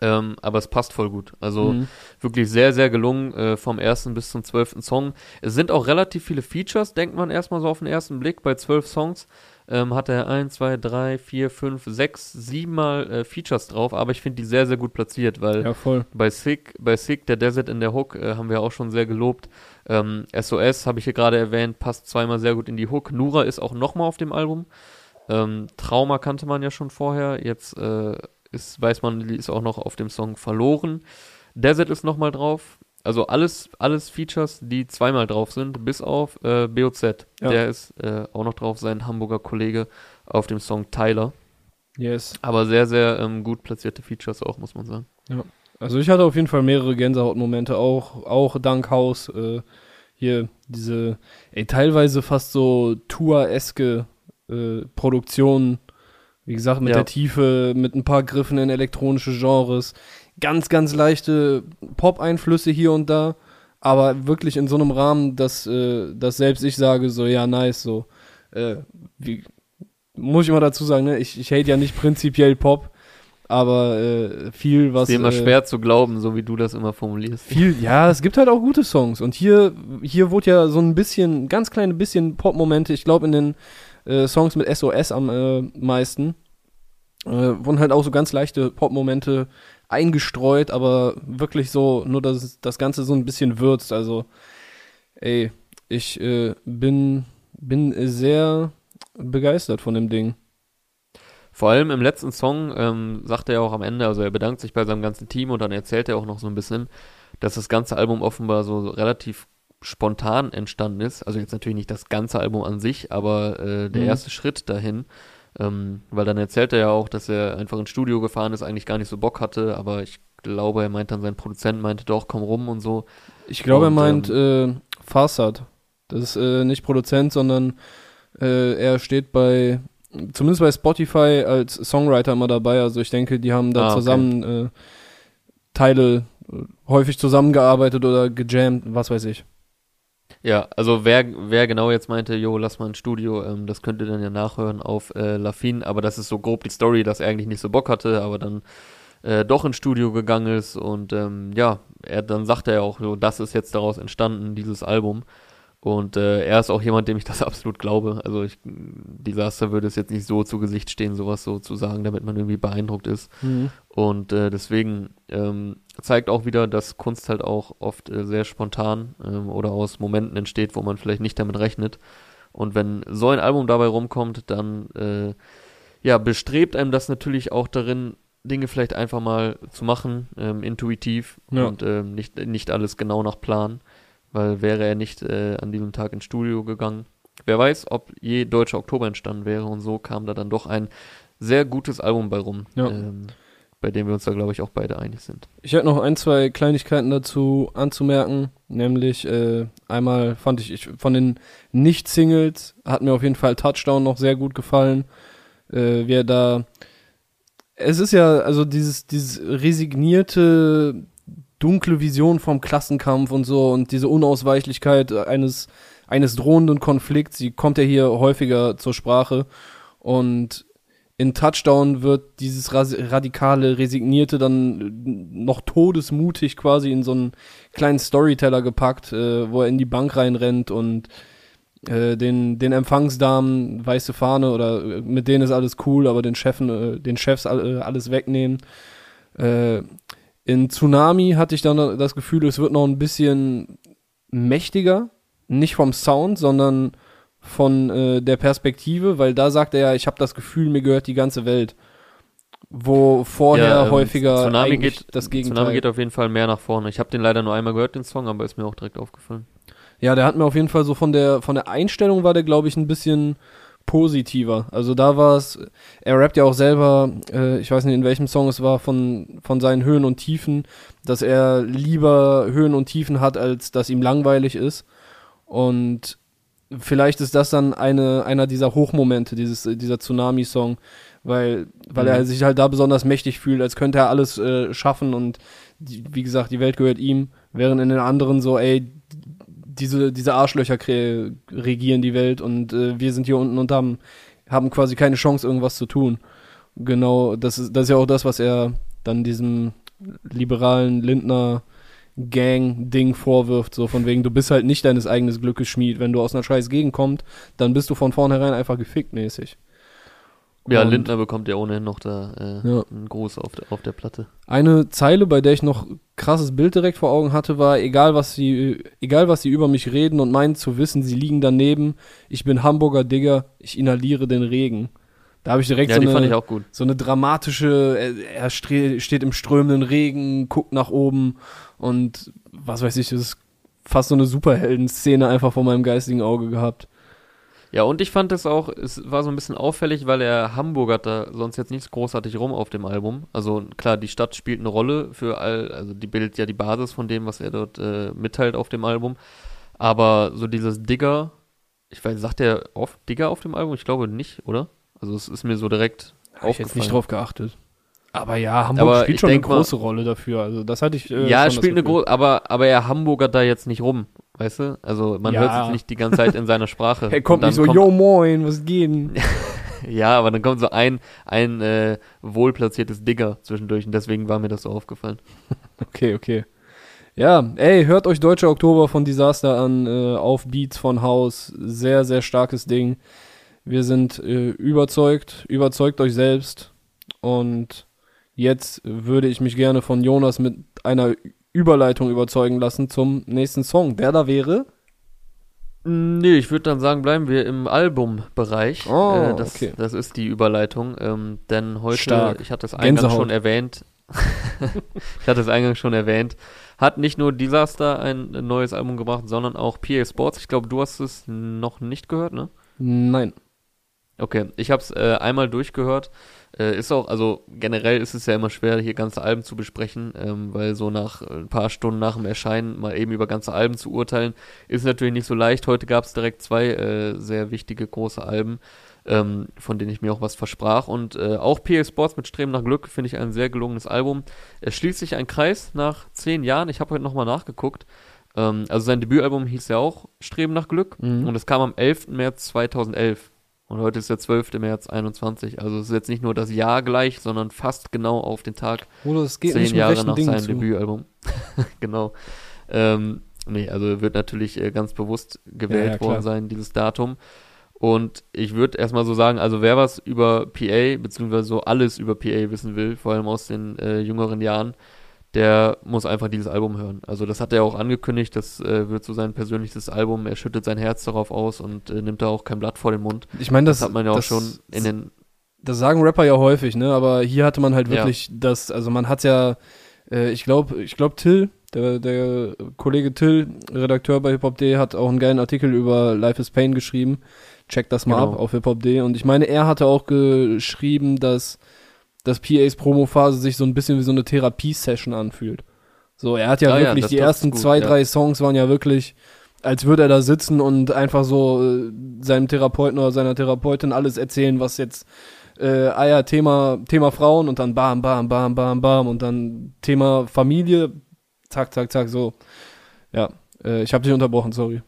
Speaker 1: Ähm, aber es passt voll gut. Also
Speaker 2: Mhm.
Speaker 1: wirklich sehr, sehr gelungen äh, vom ersten bis zum zwölften Song. Es sind auch relativ viele Features, denkt man erstmal so auf den ersten Blick. Bei zwölf Songs ähm, hat er ein, zwei, drei, vier, fünf, sechs, siebenmal äh, Features drauf, aber ich finde die sehr, sehr gut platziert, weil
Speaker 2: Ja,
Speaker 1: bei Sick, bei Sick, der Desert in der Hook, äh, haben wir auch schon sehr gelobt. Ähm, SOS habe ich hier gerade erwähnt, passt zweimal sehr gut in die Hook. Nura ist auch nochmal auf dem Album. Ähm, Trauma kannte man ja schon vorher. Jetzt äh, ist, weiß man, die ist auch noch auf dem Song verloren. Desert ist nochmal drauf. Also alles, alles Features, die zweimal drauf sind, bis auf äh, BOZ.
Speaker 2: Ja.
Speaker 1: Der ist äh, auch noch drauf, sein Hamburger Kollege auf dem Song Tyler.
Speaker 2: Yes.
Speaker 1: Aber sehr, sehr ähm, gut platzierte Features auch, muss man sagen.
Speaker 2: Also ich hatte auf jeden Fall mehrere Gänsehautmomente, auch, auch dank Haus. Äh, hier diese, ey, teilweise fast so Tour-eske äh, Produktionen. Wie gesagt, mit
Speaker 1: Ja.
Speaker 2: der Tiefe, mit ein paar Griffen in elektronische Genres. Ganz, ganz leichte Pop-Einflüsse hier und da. Aber wirklich in so einem Rahmen, dass, äh, dass selbst ich sage, so, ja, nice, so. Äh, wie, muss ich immer dazu sagen, ne? ich, ich hate ja nicht prinzipiell Pop. aber äh, viel was.
Speaker 1: Ist immer
Speaker 2: äh,
Speaker 1: schwer zu glauben, so wie du das immer formulierst.
Speaker 2: Viel, ja, es gibt halt auch gute Songs. Und hier, hier wurde ja so ein bisschen, ganz kleine bisschen Pop-Momente, ich glaube in den äh, Songs mit SOS am äh, meisten, äh, wurden halt auch so ganz leichte Pop-Momente eingestreut, aber wirklich so, nur dass das Ganze so ein bisschen würzt. Also, ey, ich äh, bin, bin sehr begeistert von dem Ding.
Speaker 1: Vor allem im letzten Song ähm, sagt er auch am Ende, also er bedankt sich bei seinem ganzen Team und dann erzählt er auch noch so ein bisschen, dass das ganze Album offenbar so relativ spontan entstanden ist. Also jetzt natürlich nicht das ganze Album an sich, aber äh, der
Speaker 2: Mhm.
Speaker 1: erste Schritt dahin. Ähm, weil dann erzählt er ja auch, dass er einfach ins Studio gefahren ist, eigentlich gar nicht so Bock hatte, aber ich glaube, er meint dann, sein Produzent meinte doch, komm rum und so.
Speaker 2: Ich glaube, er meint äh, Farsad. Das ist äh, nicht Produzent, sondern äh, er steht bei, zumindest bei Spotify als Songwriter immer dabei. Also ich denke, die haben da
Speaker 1: Ah, okay.
Speaker 2: zusammen äh, Teile äh, häufig zusammengearbeitet oder gejammt, was weiß ich.
Speaker 1: Ja, also wer, wer genau jetzt meinte, jo, lass mal ein Studio, ähm, das könnt ihr dann ja nachhören auf äh, Lafine, aber das ist so grob die Story, dass er eigentlich nicht so Bock hatte, aber dann äh, doch ins Studio gegangen ist und ähm, ja, er dann sagt er ja auch so, das ist jetzt daraus entstanden, dieses Album. Und äh, er ist auch jemand, dem ich das absolut glaube. Also ich, Disaster würde es jetzt nicht so zu Gesicht stehen, sowas so zu sagen, damit man irgendwie beeindruckt ist. Und äh, deswegen ähm, zeigt auch wieder, dass Kunst halt auch oft äh, sehr spontan ähm, oder aus Momenten entsteht, wo man vielleicht nicht damit rechnet. Und wenn so ein Album dabei rumkommt, dann äh, ja, bestrebt einem das natürlich auch darin, Dinge vielleicht einfach mal zu machen, ähm, intuitiv
Speaker 2: Ja.
Speaker 1: und ähm, nicht, nicht alles genau nach Plan. Weil wäre er nicht äh, an diesem Tag ins Studio gegangen, wer weiß, ob je Deutscher Oktober entstanden wäre und so kam da dann doch ein sehr gutes Album bei rum,
Speaker 2: Ja.
Speaker 1: ähm, bei dem wir uns da glaube ich auch beide einig sind.
Speaker 2: Ich hätte noch ein, zwei Kleinigkeiten dazu anzumerken. Nämlich, äh, einmal fand ich, ich von den Nicht-Singles hat mir auf jeden Fall Touchdown noch sehr gut gefallen. Äh, wie er da. Es ist ja, also dieses, dieses resignierte, dunkle Vision vom Klassenkampf und so und diese Unausweichlichkeit eines, eines drohenden Konflikts, die kommt ja hier häufiger zur Sprache. Und in Touchdown wird dieses radikale, resignierte dann noch todesmutig quasi in so einen kleinen Storyteller gepackt, äh, wo er in die Bank reinrennt und äh, den, den Empfangsdamen weiße Fahne oder äh, mit denen ist alles cool, aber den Chefen, äh, den Chefs äh, alles wegnehmen. Äh, in Tsunami hatte ich dann das Gefühl, es wird noch ein bisschen mächtiger, nicht vom Sound, sondern von äh, der Perspektive, weil da sagt er ja, ich habe das Gefühl, mir gehört die ganze Welt. Wo vorher
Speaker 1: Ja, ähm,
Speaker 2: häufiger
Speaker 1: Tsunami geht,
Speaker 2: das Gegenteil.
Speaker 1: Tsunami geht auf jeden Fall mehr nach vorne. Ich habe den leider nur einmal gehört, den Song, aber ist mir auch direkt aufgefallen.
Speaker 2: Ja, der hat mir auf jeden Fall so von der von der Einstellung war der, glaube ich, ein bisschen positiver. Also da war es, er rappt ja auch selber, äh, ich weiß nicht in welchem Song es war, von, von seinen Höhen und Tiefen, dass er lieber Höhen und Tiefen hat, als dass ihm langweilig ist. Und vielleicht ist das dann eine, einer dieser Hochmomente, dieses, äh, dieser Tsunami-Song, weil, weil
Speaker 1: Mhm.
Speaker 2: er sich halt da besonders mächtig fühlt, als könnte er alles äh, schaffen und die, wie gesagt, die Welt gehört ihm, während in den anderen so, ey, diese, diese Arschlöcher regieren die Welt und äh, wir sind hier unten und haben, haben quasi keine Chance, irgendwas zu tun. Genau, das ist, das ist ja auch das, was er dann diesem liberalen Lindner Gang-Ding vorwirft, so von wegen, du bist halt nicht deines eigenen Glückes Schmied. Wenn du aus einer scheiß Gegend kommst, dann bist du von vornherein einfach gefickt mäßig.
Speaker 1: Ja,
Speaker 2: Und-
Speaker 1: Lindner bekommt ja ohnehin noch da äh,
Speaker 2: Ja.
Speaker 1: einen Gruß auf, der- auf der Platte.
Speaker 2: Eine Zeile, bei der ich noch krasses Bild direkt vor Augen hatte, war, egal was sie, egal was sie über mich reden und meinen zu wissen, sie liegen daneben. Ich bin Hamburger Digger, ich inhaliere den Regen. Da habe ich direkt
Speaker 1: Ja,
Speaker 2: so, eine, so eine dramatische, er, steht im strömenden Regen, guckt nach oben und was weiß ich, das ist fast so eine Superhelden-Szene einfach vor meinem geistigen Auge gehabt.
Speaker 1: Ja, und ich fand es auch, es war so ein bisschen auffällig, weil er Hamburg hat da sonst jetzt nichts großartig rum auf dem Album. Also klar, die Stadt spielt eine Rolle für all, also die bildet ja die Basis von dem, was er dort äh, mitteilt auf dem Album. Aber so dieses Digger, ich weiß, sagt er oft Digger auf dem Album? Ich glaube nicht, oder? Also es ist mir so direkt
Speaker 2: Hab ich jetzt nicht drauf geachtet. Aber ja, Hamburg
Speaker 1: Aber
Speaker 2: spielt schon eine
Speaker 1: denk mal-
Speaker 2: große Rolle dafür. Also das hatte ich. Äh,
Speaker 1: ja, es
Speaker 2: das
Speaker 1: spielt eine große, aber, aber er Hamburgert da jetzt nicht rum, weißt du? Also man
Speaker 2: Ja.
Speaker 1: hört es nicht die ganze Zeit in seiner Sprache.
Speaker 2: Er kommt nicht so,
Speaker 1: dann
Speaker 2: yo moin, was geht denn?
Speaker 1: ja, aber dann kommt so ein, ein äh, wohlplatziertes Digger zwischendurch und deswegen war mir das so aufgefallen.
Speaker 2: Okay, okay. Ja, ey, hört euch Deutscher Oktober von Disaster an, äh, auf Beats von Haus. Sehr, sehr starkes Ding. Wir sind äh, überzeugt, überzeugt euch selbst. Und jetzt würde ich mich gerne von Jonas mit einer Überleitung überzeugen lassen zum nächsten Song. Der da wäre.
Speaker 1: Nee, ich würde dann sagen, bleiben wir im Albumbereich.
Speaker 2: Oh,
Speaker 1: äh, das,
Speaker 2: okay.
Speaker 1: das ist die Überleitung. Ähm, denn heute,
Speaker 2: Stark.
Speaker 1: ich hatte es eingangs
Speaker 2: Gänsehaut.
Speaker 1: schon erwähnt, ich hatte es eingangs schon erwähnt, hat nicht nur Disaster ein neues Album gebracht, sondern auch PA Sports. Ich glaube, du hast es noch nicht gehört, ne?
Speaker 2: Nein.
Speaker 1: Okay, ich habe es äh, einmal durchgehört. Äh, ist auch, also generell ist es ja immer schwer, hier ganze Alben zu besprechen, ähm, weil so nach äh, ein paar Stunden nach dem Erscheinen mal eben über ganze Alben zu urteilen, ist natürlich nicht so leicht. Heute gab es direkt zwei äh, sehr wichtige große Alben, ähm, von denen ich mir auch was versprach. Und äh, auch PA Sports mit Streben nach Glück finde ich ein sehr gelungenes Album. Es schließt sich ein Kreis nach zehn Jahren. Ich habe heute nochmal nachgeguckt. Ähm, also sein Debütalbum hieß ja auch Streben nach Glück
Speaker 2: Mhm.
Speaker 1: und es kam am 11. März 2011. Und heute ist der 12. März 21. Also es ist jetzt nicht nur das Jahr gleich, sondern fast genau auf den Tag
Speaker 2: Oder es geht
Speaker 1: zehn Jahre nach
Speaker 2: Dingen
Speaker 1: seinem
Speaker 2: zu.
Speaker 1: Debütalbum. genau. Ähm, nee, also wird natürlich äh, ganz bewusst gewählt
Speaker 2: Ja, ja,
Speaker 1: worden sein, dieses Datum. Und ich würde erstmal so sagen, also wer was über PA, beziehungsweise so alles über PA wissen will, vor allem aus den äh, jüngeren Jahren, der muss einfach dieses Album hören. Also das hat er auch angekündigt, das äh, wird so sein persönliches Album, er schüttet sein Herz darauf aus und äh, nimmt da auch kein Blatt vor den Mund.
Speaker 2: Ich meine, das,
Speaker 1: Das, hat man ja auch schon in den
Speaker 2: Das sagen Rapper ja häufig, ne? Aber hier hatte man halt
Speaker 1: Ja.
Speaker 2: wirklich das, also man hat ja, äh, ich glaube, ich glaube Till, der, der Kollege Till, Redakteur bei hiphop.de, hat auch einen geilen Artikel über Life is Pain geschrieben. Check das mal
Speaker 1: Genau.
Speaker 2: ab auf hiphop.de. Und ich meine, er hatte auch geschrieben, dass dass PAs Promophase sich so ein bisschen wie so eine Therapie-Session anfühlt. So, er hat ja
Speaker 1: Ah ja,
Speaker 2: wirklich,
Speaker 1: das
Speaker 2: die ersten
Speaker 1: gut,
Speaker 2: zwei,
Speaker 1: ja.
Speaker 2: drei Songs waren ja wirklich, als würde er da sitzen und einfach so äh, seinem Therapeuten oder seiner Therapeutin alles erzählen, was jetzt, äh, ah ja, Thema, Thema Frauen und dann bam, bam, bam, bam, bam und dann Thema Familie, zack, zack, zack, so. Ja, äh, ich habe dich unterbrochen, sorry.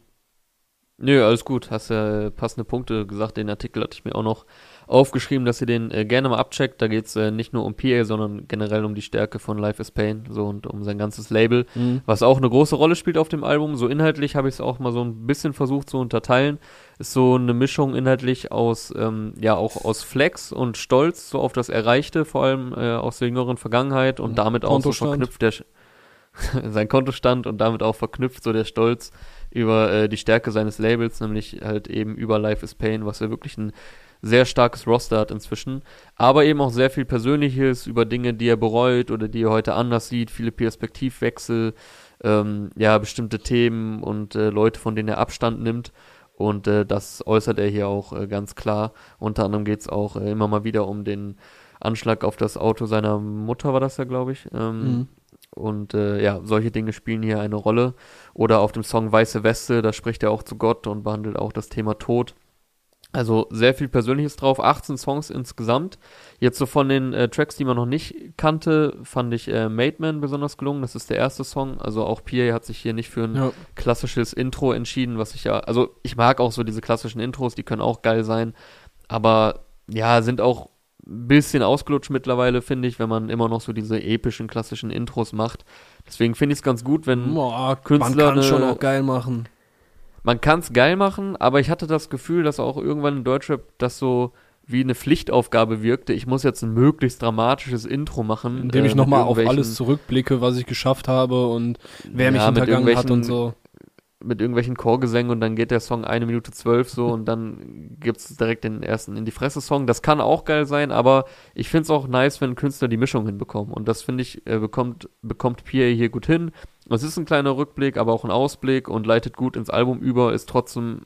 Speaker 1: Nö, alles gut. Hast ja äh, passende Punkte gesagt. Den Artikel hatte ich mir auch noch aufgeschrieben, dass ihr den äh, gerne mal abcheckt. Da geht's äh, nicht nur um PA, sondern generell um die Stärke von Life is Pain so und um sein ganzes Label, was auch eine große Rolle spielt auf dem Album. So inhaltlich habe ich es auch mal so ein bisschen versucht zu unterteilen. Ist so eine Mischung inhaltlich aus, ähm, ja, auch aus Flex und Stolz, so auf das Erreichte, vor allem äh, aus der jüngeren Vergangenheit und
Speaker 2: Mhm.
Speaker 1: damit auch so verknüpft der sein Kontostand und damit auch verknüpft so der Stolz über äh, die Stärke seines Labels, nämlich halt eben über Life is Pain, was ja wirklich ein sehr starkes Roster hat inzwischen, aber eben auch sehr viel Persönliches über Dinge, die er bereut oder die er heute anders sieht, viele Perspektivwechsel, ähm, ja, bestimmte Themen und äh, Leute, von denen er Abstand nimmt. Und äh, das äußert er hier auch äh, ganz klar. Unter anderem geht es auch äh, immer mal wieder um den Anschlag auf das Auto seiner Mutter, war das ja, glaube ich. Ähm,
Speaker 2: Mhm.
Speaker 1: Und äh, ja, solche Dinge spielen hier eine Rolle. Oder auf dem Song Weiße Weste, da spricht er auch zu Gott und behandelt auch das Thema Tod. Also sehr viel Persönliches drauf, 18 Songs insgesamt. Jetzt so von den äh, Tracks, die man noch nicht kannte, fand ich äh, Made Man besonders gelungen. Das ist der erste Song. Also auch PA hat sich hier nicht für ein
Speaker 2: Ja.
Speaker 1: klassisches Intro entschieden, was ich ja, also ich mag auch so diese klassischen Intros, die können auch geil sein, aber ja, sind auch ein bisschen ausgelutscht mittlerweile, finde ich, wenn man immer noch so diese epischen klassischen Intros macht. Deswegen finde ich es ganz gut, wenn
Speaker 2: Boah,
Speaker 1: Künstler
Speaker 2: man kann schon
Speaker 1: eine-
Speaker 2: auch geil machen.
Speaker 1: Man kann es geil machen, aber ich hatte das Gefühl, dass auch irgendwann in Deutschrap das so wie eine Pflichtaufgabe wirkte. Ich muss jetzt ein möglichst dramatisches Intro machen.
Speaker 2: Indem
Speaker 1: äh,
Speaker 2: ich nochmal auf alles zurückblicke, was ich geschafft habe und wer mich
Speaker 1: Ja, mit
Speaker 2: hintergangen hat und so.
Speaker 1: mit irgendwelchen Chorgesängen und dann geht der Song eine Minute zwölf so und dann gibt's direkt den ersten in die Fresse Song. Das kann auch geil sein, aber ich find's auch nice, wenn Künstler die Mischung hinbekommen und das finde ich äh, bekommt bekommt Pierre hier gut hin. Es ist ein kleiner Rückblick, aber auch ein Ausblick und leitet gut ins Album über, ist trotzdem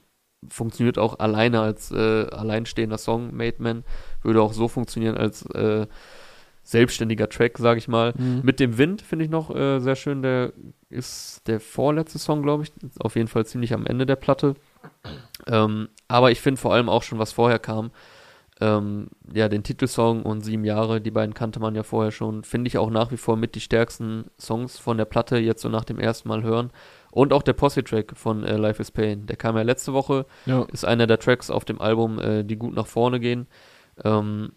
Speaker 1: funktioniert auch alleine als äh, alleinstehender Song. Made Man würde auch so funktionieren als äh, selbstständiger Track, sag ich mal.
Speaker 2: Mhm.
Speaker 1: Mit dem Wind finde ich noch äh, sehr schön. Der ist der vorletzte Song, glaube ich. Auf jeden Fall ziemlich am Ende der Platte. Ähm, aber ich finde vor allem auch schon, was vorher kam. Ähm, ja, den Titelsong und Sieben Jahre, die beiden kannte man ja vorher schon. Finde ich auch nach wie vor mit die stärksten Songs von der Platte, jetzt so nach dem ersten Mal hören. Und auch der Posse-Track von äh, Life is Pain. Der kam ja letzte Woche
Speaker 2: Ja.
Speaker 1: ist einer der Tracks auf dem Album, äh, die gut nach vorne gehen. Ähm,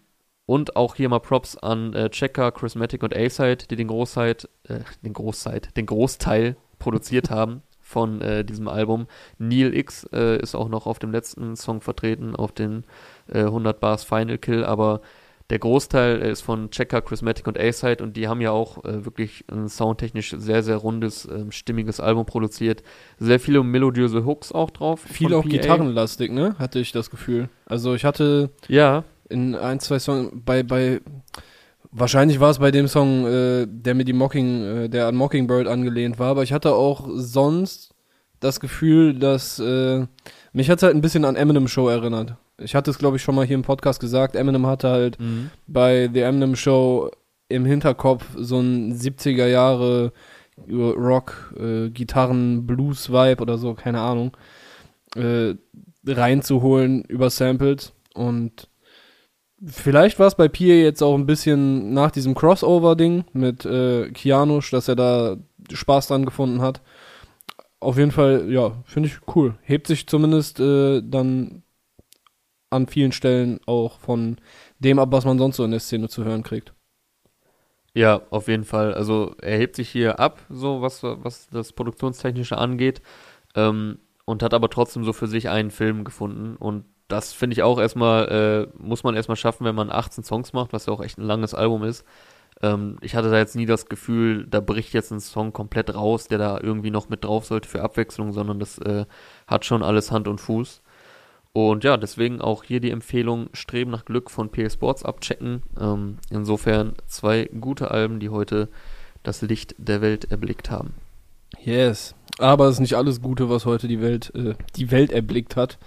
Speaker 1: und auch hier mal Props an äh, Checker, Charismatic und A-Side, die den Großteil, äh, den Großteil, den Großteil produziert haben von äh, diesem Album. Neil X äh, ist auch noch auf dem letzten Song vertreten, auf den äh, 100 Bars Final Kill, aber der Großteil ist von Checker, Charismatic und A-Side und die haben ja auch äh, wirklich ein soundtechnisch sehr, sehr rundes, ähm, stimmiges Album produziert. Sehr viele melodiöse Hooks auch drauf.
Speaker 2: Viel auch PA. gitarrenlastig, ne? Hatte ich das Gefühl. Also ich hatte
Speaker 1: ja.
Speaker 2: in ein, zwei Songs, bei, bei, wahrscheinlich war es bei dem Song, äh, der mit die Mocking, äh, der an Mockingbird angelehnt war, aber ich hatte auch sonst das Gefühl, dass, äh, mich hat es halt ein bisschen an Eminem Show erinnert ich hatte es, glaube ich, schon mal hier im Podcast gesagt, Eminem hatte halt mhm. bei The Eminem Show im Hinterkopf so ein 70er Jahre Rock, äh, Gitarren, Blues-Vibe oder so, keine Ahnung, äh, reinzuholen über Samples. Und vielleicht war es bei Pierre jetzt auch ein bisschen nach diesem Crossover-Ding mit äh, Kianush, dass er da Spaß dran gefunden hat. Auf jeden Fall, ja, finde ich cool. Hebt sich zumindest äh, dann an vielen Stellen auch von dem ab, was man sonst so in der Szene zu hören kriegt.
Speaker 1: Ja, auf jeden Fall. Also er hebt sich hier ab, so was, was das Produktionstechnische angeht, ähm, und hat aber trotzdem so für sich einen Film gefunden. Und das finde ich auch erstmal, äh, muss man erstmal schaffen, wenn man 18 Songs macht, was ja auch echt ein langes Album ist. Ähm, ich hatte da jetzt nie das Gefühl, da bricht jetzt ein Song komplett raus, der da irgendwie noch mit drauf sollte für Abwechslung, sondern das äh, hat schon alles Hand und Fuß. Und ja, deswegen auch hier die Empfehlung, Streben nach Glück von PA Sports abchecken. Ähm, insofern zwei gute Alben, die heute das Licht der Welt erblickt haben.
Speaker 2: Yes. Aber es ist nicht alles Gute, was heute die Welt, äh, die Welt erblickt hat.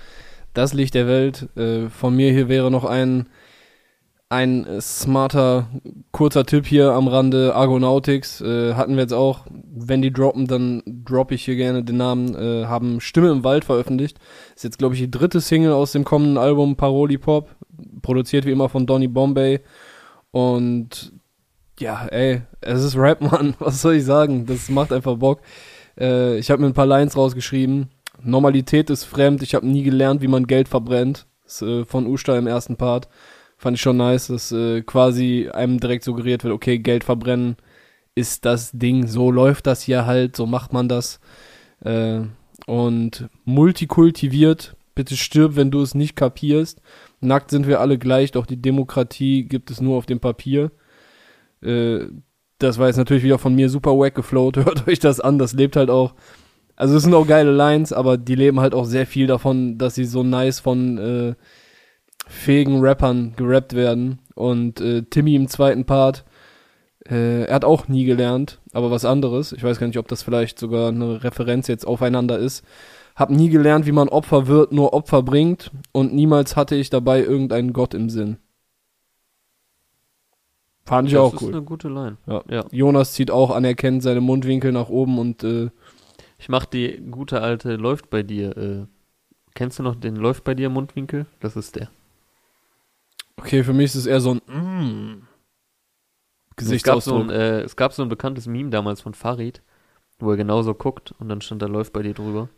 Speaker 2: Das Licht der Welt. Äh, von mir hier wäre noch ein ein smarter, kurzer Tipp hier am Rande, Argonautics, äh, hatten wir jetzt auch, wenn die droppen, dann droppe ich hier gerne den Namen, äh, haben Stimme im Wald veröffentlicht. Ist jetzt, glaube ich, die dritte Single aus dem kommenden Album Paroli Pop, produziert wie immer von Donny Bombay. Und ja, ey, es ist Rap, Mann, was soll ich sagen? Das macht einfach Bock. Äh, ich habe mir ein paar Lines rausgeschrieben. Normalität ist fremd, ich habe nie gelernt, wie man Geld verbrennt. Ist, äh, von Usta im ersten Part fand ich schon nice, dass äh, quasi einem direkt suggeriert wird, okay, Geld verbrennen ist das Ding, so läuft das hier halt, so macht man das. Äh, und multikultiviert, bitte stirb, wenn du es nicht kapierst. Nackt sind wir alle gleich, doch die Demokratie gibt es nur auf dem Papier. Äh, das war jetzt natürlich wieder von mir super wack geflowt, hört euch das an, das lebt halt auch. Also es sind auch geile Lines, aber die leben halt auch sehr viel davon, dass sie so nice von äh, fähigen Rappern gerappt werden. Und äh, Timmy im zweiten Part, äh, er hat auch nie gelernt, aber was anderes. Ich weiß gar nicht, ob das vielleicht sogar eine Referenz jetzt aufeinander ist. Hab nie gelernt, wie man Opfer wird, nur Opfer bringt. Und niemals hatte ich dabei irgendeinen Gott im Sinn. Fand ich das auch cool. Das ist
Speaker 1: eine gute Line.
Speaker 2: Ja. ja. Jonas zieht auch anerkennt seine Mundwinkel nach oben und äh,
Speaker 1: ich mach die gute alte läuft bei dir. Äh, kennst du noch den läuft bei dir Mundwinkel? Das ist der.
Speaker 2: Okay, für mich ist es eher so ein mm,
Speaker 1: Gesichtsausdruck. Es gab, so ein, äh, es gab so ein bekanntes Meme damals von Farid, wo er genauso guckt und dann stand da läuft bei dir drüber.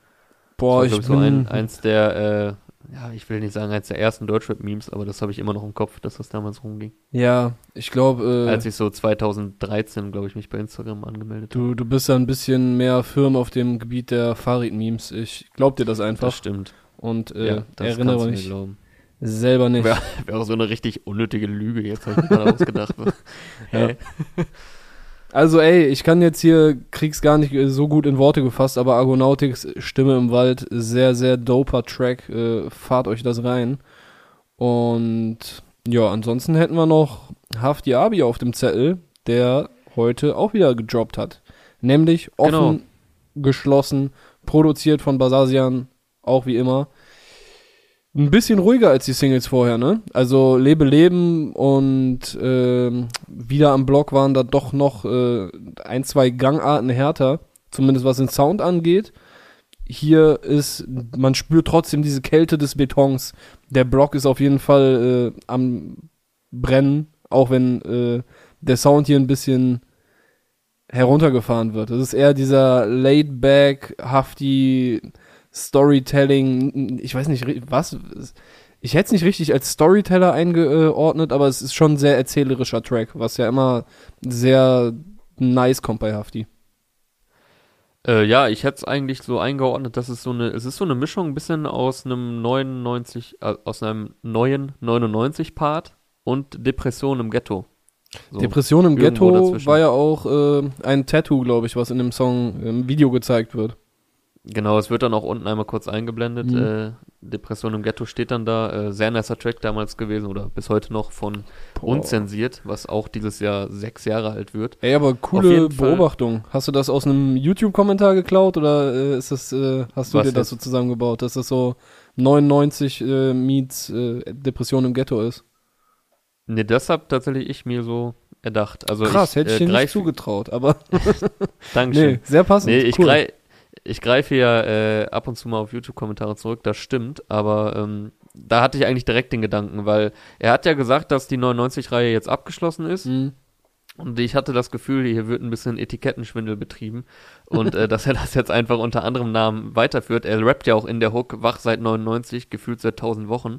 Speaker 2: Boah, das war,
Speaker 1: ich, ich bin so ein, eins der, äh, ja, ich will nicht sagen eins der ersten Deutschrap-Memes, aber das habe ich immer noch im Kopf, dass das damals rumging.
Speaker 2: Ja, ich glaube.
Speaker 1: Äh, Als ich so 2013, glaube ich, mich bei Instagram angemeldet
Speaker 2: habe. Du, du bist ja ein bisschen mehr firm auf dem Gebiet der Farid-Memes. Ich glaub dir das einfach. Das
Speaker 1: stimmt.
Speaker 2: Und äh, ja, das erinnere mich.
Speaker 1: Glauben.
Speaker 2: Selber nicht.
Speaker 1: Wäre wär auch so eine richtig unnötige Lüge, jetzt habe ich gerade ausgedacht.
Speaker 2: ja. Also ey, ich kann jetzt hier, krieg's gar nicht so gut in Worte gefasst, aber Argonautics Stimme im Wald, sehr, sehr doper Track, äh, fahrt euch das rein. Und ja, ansonsten hätten wir noch Hafti Abi auf dem Zettel, der heute auch wieder gedroppt hat. Nämlich offen, genau. geschlossen, produziert von Basasian, auch wie immer ein bisschen ruhiger als die Singles vorher, ne? Also Lebe Leben und äh, wieder am Block waren da doch noch äh, ein, zwei Gangarten härter, zumindest was den Sound angeht. Hier ist, man spürt trotzdem diese Kälte des Betons. Der Block ist auf jeden Fall äh, am Brennen, auch wenn äh, der Sound hier ein bisschen heruntergefahren wird. Das ist eher dieser laid-back, hafty Storytelling, ich weiß nicht, was. ich hätte es nicht richtig als Storyteller eingeordnet, aber es ist schon ein sehr erzählerischer Track, was ja immer sehr nice kommt bei Hafti.
Speaker 1: Äh, ja, ich hätte es eigentlich so eingeordnet, dass es so eine, es ist so eine Mischung ein bisschen aus einem 99, äh, aus einem neuen 99 Part und Depression im Ghetto.
Speaker 2: So, Depression im Ghetto dazwischen. war ja auch äh, ein Tattoo, glaube ich, was in dem Song im Video gezeigt wird.
Speaker 1: Genau, es wird dann auch unten einmal kurz eingeblendet. Mhm. Äh, Depression im Ghetto steht dann da. Äh, sehr nicer Track damals gewesen oder bis heute noch von Boah. Unzensiert, was auch dieses Jahr sechs Jahre alt wird.
Speaker 2: Ey, aber coole Beobachtung. Fall. Hast du das aus einem YouTube-Kommentar geklaut oder äh, ist das, äh, hast du was dir das so zusammengebaut, dass das so 99 äh, Meets äh, Depression im Ghetto ist?
Speaker 1: Ne, das hab tatsächlich ich mir so erdacht. Also
Speaker 2: Krass,
Speaker 1: ich,
Speaker 2: hätte ich dir nicht zugetraut, aber.
Speaker 1: Dankeschön.
Speaker 2: Nee, sehr passend.
Speaker 1: Nee, ich, cool. greif, ich greife ja äh, ab und zu mal auf YouTube-Kommentare zurück, das stimmt, aber ähm, da hatte ich eigentlich direkt den Gedanken, weil er hat ja gesagt, dass die 99-Reihe jetzt abgeschlossen ist. Mhm. Und ich hatte das Gefühl, hier wird ein bisschen Etikettenschwindel betrieben und äh, dass er das jetzt einfach unter anderem Namen weiterführt. Er rappt ja auch in der Hook wach seit 99, gefühlt seit 1000 Wochen.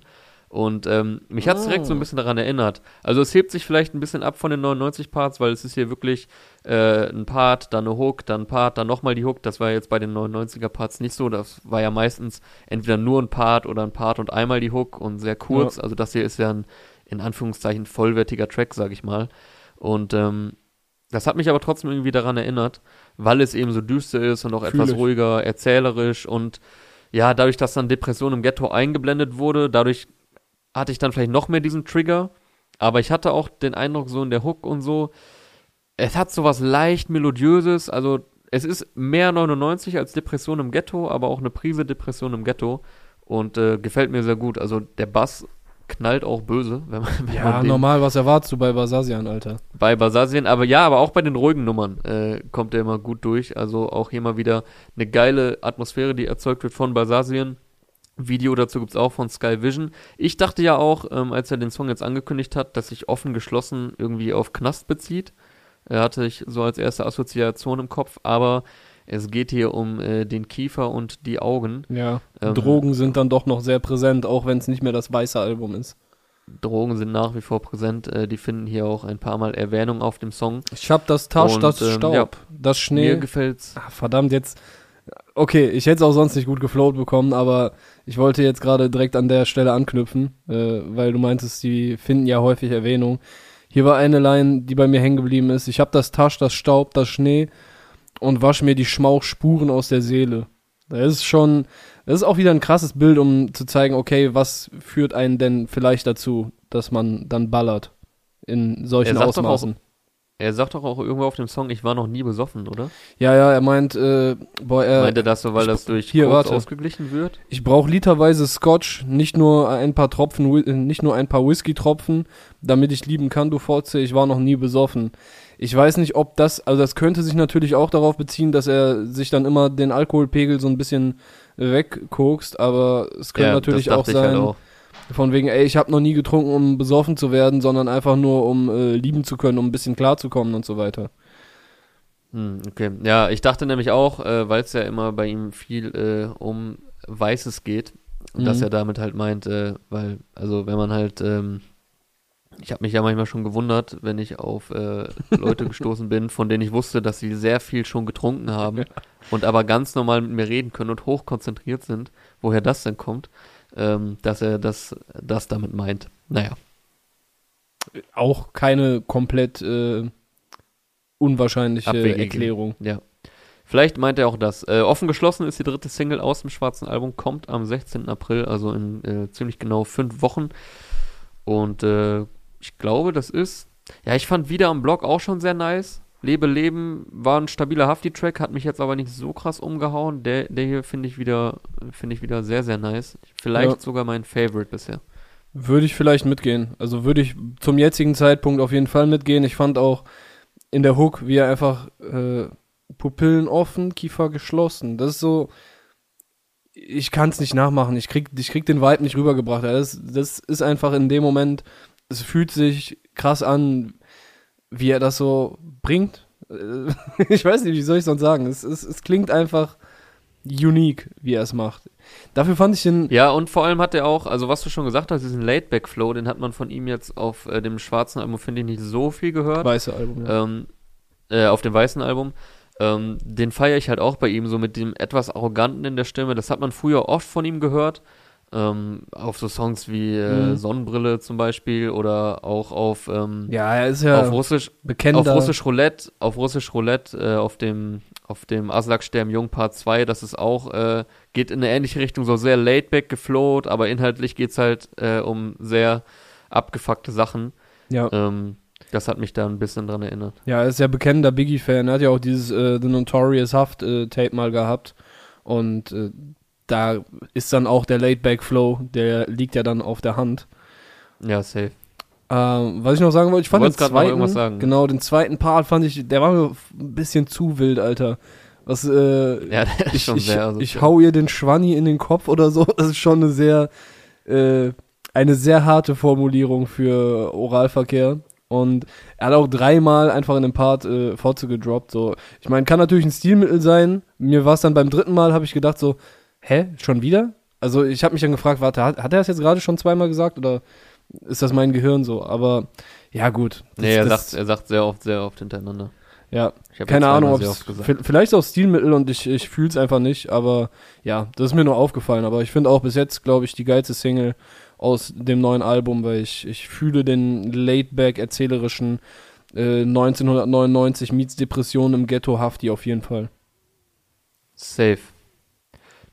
Speaker 1: Und ähm, mich hat es direkt so ein ah. bisschen daran erinnert. Also es hebt sich vielleicht ein bisschen ab von den 99 Parts, weil es ist hier wirklich äh, ein Part, dann eine Hook, dann ein Part, dann nochmal die Hook. Das war jetzt bei den 99er Parts nicht so. Das war ja meistens entweder nur ein Part oder ein Part und einmal die Hook und sehr kurz. Ja. Also das hier ist ja ein in Anführungszeichen vollwertiger Track, sag ich mal. Und ähm, das hat mich aber trotzdem irgendwie daran erinnert, weil es eben so düster ist und auch Fühl etwas ich. ruhiger, erzählerisch und ja, dadurch, dass dann Depression im Ghetto eingeblendet wurde, dadurch hatte ich dann vielleicht noch mehr diesen Trigger. Aber ich hatte auch den Eindruck, so in der Hook und so, es hat so was leicht Melodiöses. Also, es ist mehr 99 als Depression im Ghetto, aber auch eine Prise Depression im Ghetto. Und äh, gefällt mir sehr gut. Also, der Bass knallt auch böse. Wenn man, wenn
Speaker 2: ja, man normal, was erwartest du bei Basasian, Alter?
Speaker 1: Bei Basasian, aber ja, aber auch bei den ruhigen Nummern äh, kommt er immer gut durch. Also auch hier mal wieder eine geile Atmosphäre, die erzeugt wird von Basasian. Video dazu gibt's auch von Sky Vision. Ich dachte ja auch, ähm, als er den Song jetzt angekündigt hat, dass sich offen geschlossen irgendwie auf Knast bezieht. Er hatte ich so als erste Assoziation im Kopf, aber es geht hier um äh, den Kiefer und die Augen.
Speaker 2: Ja, ähm, Drogen sind dann doch noch sehr präsent, auch wenn es nicht mehr das weiße Album ist.
Speaker 1: Drogen sind nach wie vor präsent. Äh, die finden hier auch ein paar Mal Erwähnung auf dem Song.
Speaker 2: Ich hab das Tasch, und, das ähm, Staub, ja, das Schnee.
Speaker 1: Mir gefällt's.
Speaker 2: Ach, verdammt, jetzt Okay, ich hätte es auch sonst nicht gut geflowt bekommen, aber ich wollte jetzt gerade direkt an der Stelle anknüpfen, äh, weil du meintest, die finden ja häufig Erwähnung. Hier war eine Line, die bei mir hängen geblieben ist. Ich hab das Tasch, das Staub, das Schnee und wasch mir die Schmauchspuren aus der Seele. Das ist schon, das ist auch wieder ein krasses Bild, um zu zeigen, okay, was führt einen denn vielleicht dazu, dass man dann ballert in solchen Ausmaßen.
Speaker 1: Er sagt doch auch irgendwo auf dem Song, ich war noch nie besoffen, oder?
Speaker 2: Ja, ja, er meint, äh, boah, er.
Speaker 1: Meint er das so, weil das durch
Speaker 2: hier, warte.
Speaker 1: ausgeglichen wird?
Speaker 2: Ich brauche literweise Scotch, nicht nur ein paar Tropfen, nicht nur ein paar Whisky-Tropfen, damit ich lieben kann, du Fotze, ich war noch nie besoffen. Ich weiß nicht, ob das, also das könnte sich natürlich auch darauf beziehen, dass er sich dann immer den Alkoholpegel so ein bisschen wegkokst, aber es könnte ja, natürlich auch halt sein. Halt auch von wegen, ey, ich habe noch nie getrunken, um besoffen zu werden, sondern einfach nur, um äh, lieben zu können, um ein bisschen klarzukommen und so weiter.
Speaker 1: Hm, okay. Ja, ich dachte nämlich auch, äh, weil es ja immer bei ihm viel äh, um Weißes geht, mhm. dass er damit halt meint, äh, weil, also wenn man halt, ähm, ich habe mich ja manchmal schon gewundert, wenn ich auf äh, Leute gestoßen bin, von denen ich wusste, dass sie sehr viel schon getrunken haben und aber ganz normal mit mir reden können und hochkonzentriert sind, woher das denn kommt ähm, dass er das, das damit meint. Naja.
Speaker 2: Auch keine komplett äh, unwahrscheinliche Abwegige. Erklärung.
Speaker 1: Ja. Vielleicht meint er auch das. Äh, offen geschlossen ist die dritte Single aus dem schwarzen Album, kommt am 16. April, also in äh, ziemlich genau fünf Wochen. Und äh, ich glaube, das ist. Ja, ich fand wieder am Blog auch schon sehr nice. Lebe Leben war ein stabiler Hafti-Track, hat mich jetzt aber nicht so krass umgehauen. Der, der hier finde ich wieder, finde ich wieder sehr, sehr nice. Vielleicht ja. sogar mein Favorite bisher.
Speaker 2: Würde ich vielleicht mitgehen. Also würde ich zum jetzigen Zeitpunkt auf jeden Fall mitgehen. Ich fand auch in der Hook, wie er einfach äh, Pupillen offen, Kiefer geschlossen. Das ist so. Ich kann es nicht nachmachen. Ich krieg, ich krieg den Vibe nicht rübergebracht. Das, das ist einfach in dem Moment. Es fühlt sich krass an, wie er das so bringt. Äh, ich weiß nicht, wie soll ich sonst sagen. Es, es, es klingt einfach unique, wie er es macht. Dafür fand ich den.
Speaker 1: Ja, und vor allem hat er auch, also was du schon gesagt hast, diesen Laidback-Flow, den hat man von ihm jetzt auf äh, dem schwarzen Album, finde ich, nicht so viel gehört.
Speaker 2: Weiße Album,
Speaker 1: ja. Ähm, äh, auf dem weißen Album. Ähm, den feiere ich halt auch bei ihm, so mit dem etwas Arroganten in der Stimme. Das hat man früher oft von ihm gehört. Ähm, auf so Songs wie äh, mhm. Sonnenbrille zum Beispiel oder auch auf ähm,
Speaker 2: ja er ist ja
Speaker 1: auf Russisch
Speaker 2: bekennender.
Speaker 1: auf Russisch Roulette auf Russisch Roulette äh, auf dem auf dem Aslak Sterm Jung Part 2 das ist auch äh, geht in eine ähnliche Richtung so sehr laidback geflowt aber inhaltlich geht's halt äh, um sehr abgefuckte Sachen
Speaker 2: ja
Speaker 1: ähm, das hat mich da ein bisschen dran erinnert.
Speaker 2: Ja, er ist ja bekennender Biggie-Fan. Er hat ja auch dieses äh, The Notorious Haft-Tape äh, mal gehabt. Und da ist dann auch der Laid-Back-Flow, der liegt ja dann auf der Hand.
Speaker 1: Ja, safe.
Speaker 2: Ähm, was ich noch sagen wollte, ich fand den zweiten,
Speaker 1: sagen.
Speaker 2: genau, den zweiten Part fand ich, der war mir ein bisschen zu wild, Alter. Was, äh,
Speaker 1: ja, der ist
Speaker 2: ich,
Speaker 1: schon
Speaker 2: ich,
Speaker 1: sehr. Also
Speaker 2: ich hau ihr den Schwanni in den Kopf oder so. Das ist schon eine sehr, äh, eine sehr harte Formulierung für Oralverkehr. Und er hat auch dreimal einfach in dem Part äh, Fotze gedroppt. So. Ich meine, kann natürlich ein Stilmittel sein. Mir war es dann beim dritten Mal, habe ich gedacht so, hä, schon wieder? Also ich habe mich dann gefragt, warte, hat, hat er das jetzt gerade schon zweimal gesagt oder ist das mein Gehirn so? Aber ja gut.
Speaker 1: Das, nee, er, das, sagt, er sagt sehr oft, sehr oft hintereinander.
Speaker 2: Ja, keine Ahnung, ob es vielleicht auch Stilmittel und ich, ich fühle es einfach nicht, aber ja, das ist mir nur aufgefallen. Aber ich finde auch bis jetzt, glaube ich, die geilste Single aus dem neuen Album, weil ich, ich fühle den laidback erzählerischen äh, 1999 meets Depression im Ghetto Hafti auf jeden Fall.
Speaker 1: Safe.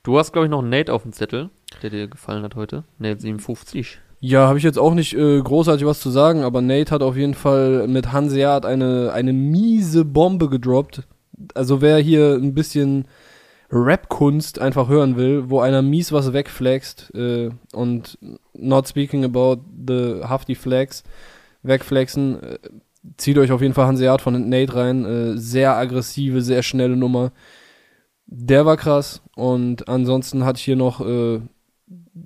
Speaker 1: Du hast, glaube ich, noch einen Nate auf dem Zettel, der dir gefallen hat heute. Nate 57.
Speaker 2: Ja, habe ich jetzt auch nicht äh, großartig was zu sagen, aber Nate hat auf jeden Fall mit Hanseat eine, eine miese Bombe gedroppt. Also wer hier ein bisschen Rap-Kunst einfach hören will, wo einer mies was wegflext äh, und not speaking about the Hafti Flex, wegflexen, äh, zieht euch auf jeden Fall Hanseat von Nate rein. Äh, sehr aggressive, sehr schnelle Nummer. Der war krass. Und ansonsten hatte ich hier noch, äh,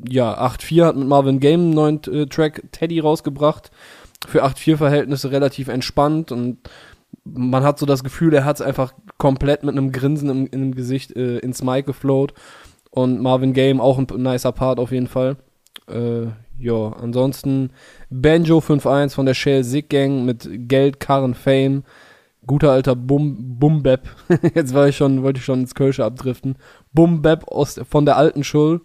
Speaker 2: ja, 8.4 hat mit Marvin Game einen neuen äh, Track Teddy rausgebracht. Für 8.4-Verhältnisse relativ entspannt und man hat so das Gefühl, er hat es einfach komplett mit einem Grinsen im, im Gesicht äh, ins Mic geflowt. Und Marvin Game auch ein nicer Part auf jeden Fall. Äh, ja, ansonsten Banjo 5.1 von der Shell Sick Gang mit Geld, Karren, Fame. Guter alter Bum, Bumbeb. Jetzt war ich schon, wollte ich schon ins Kölsche abdriften. Bumbeb von der alten Schul.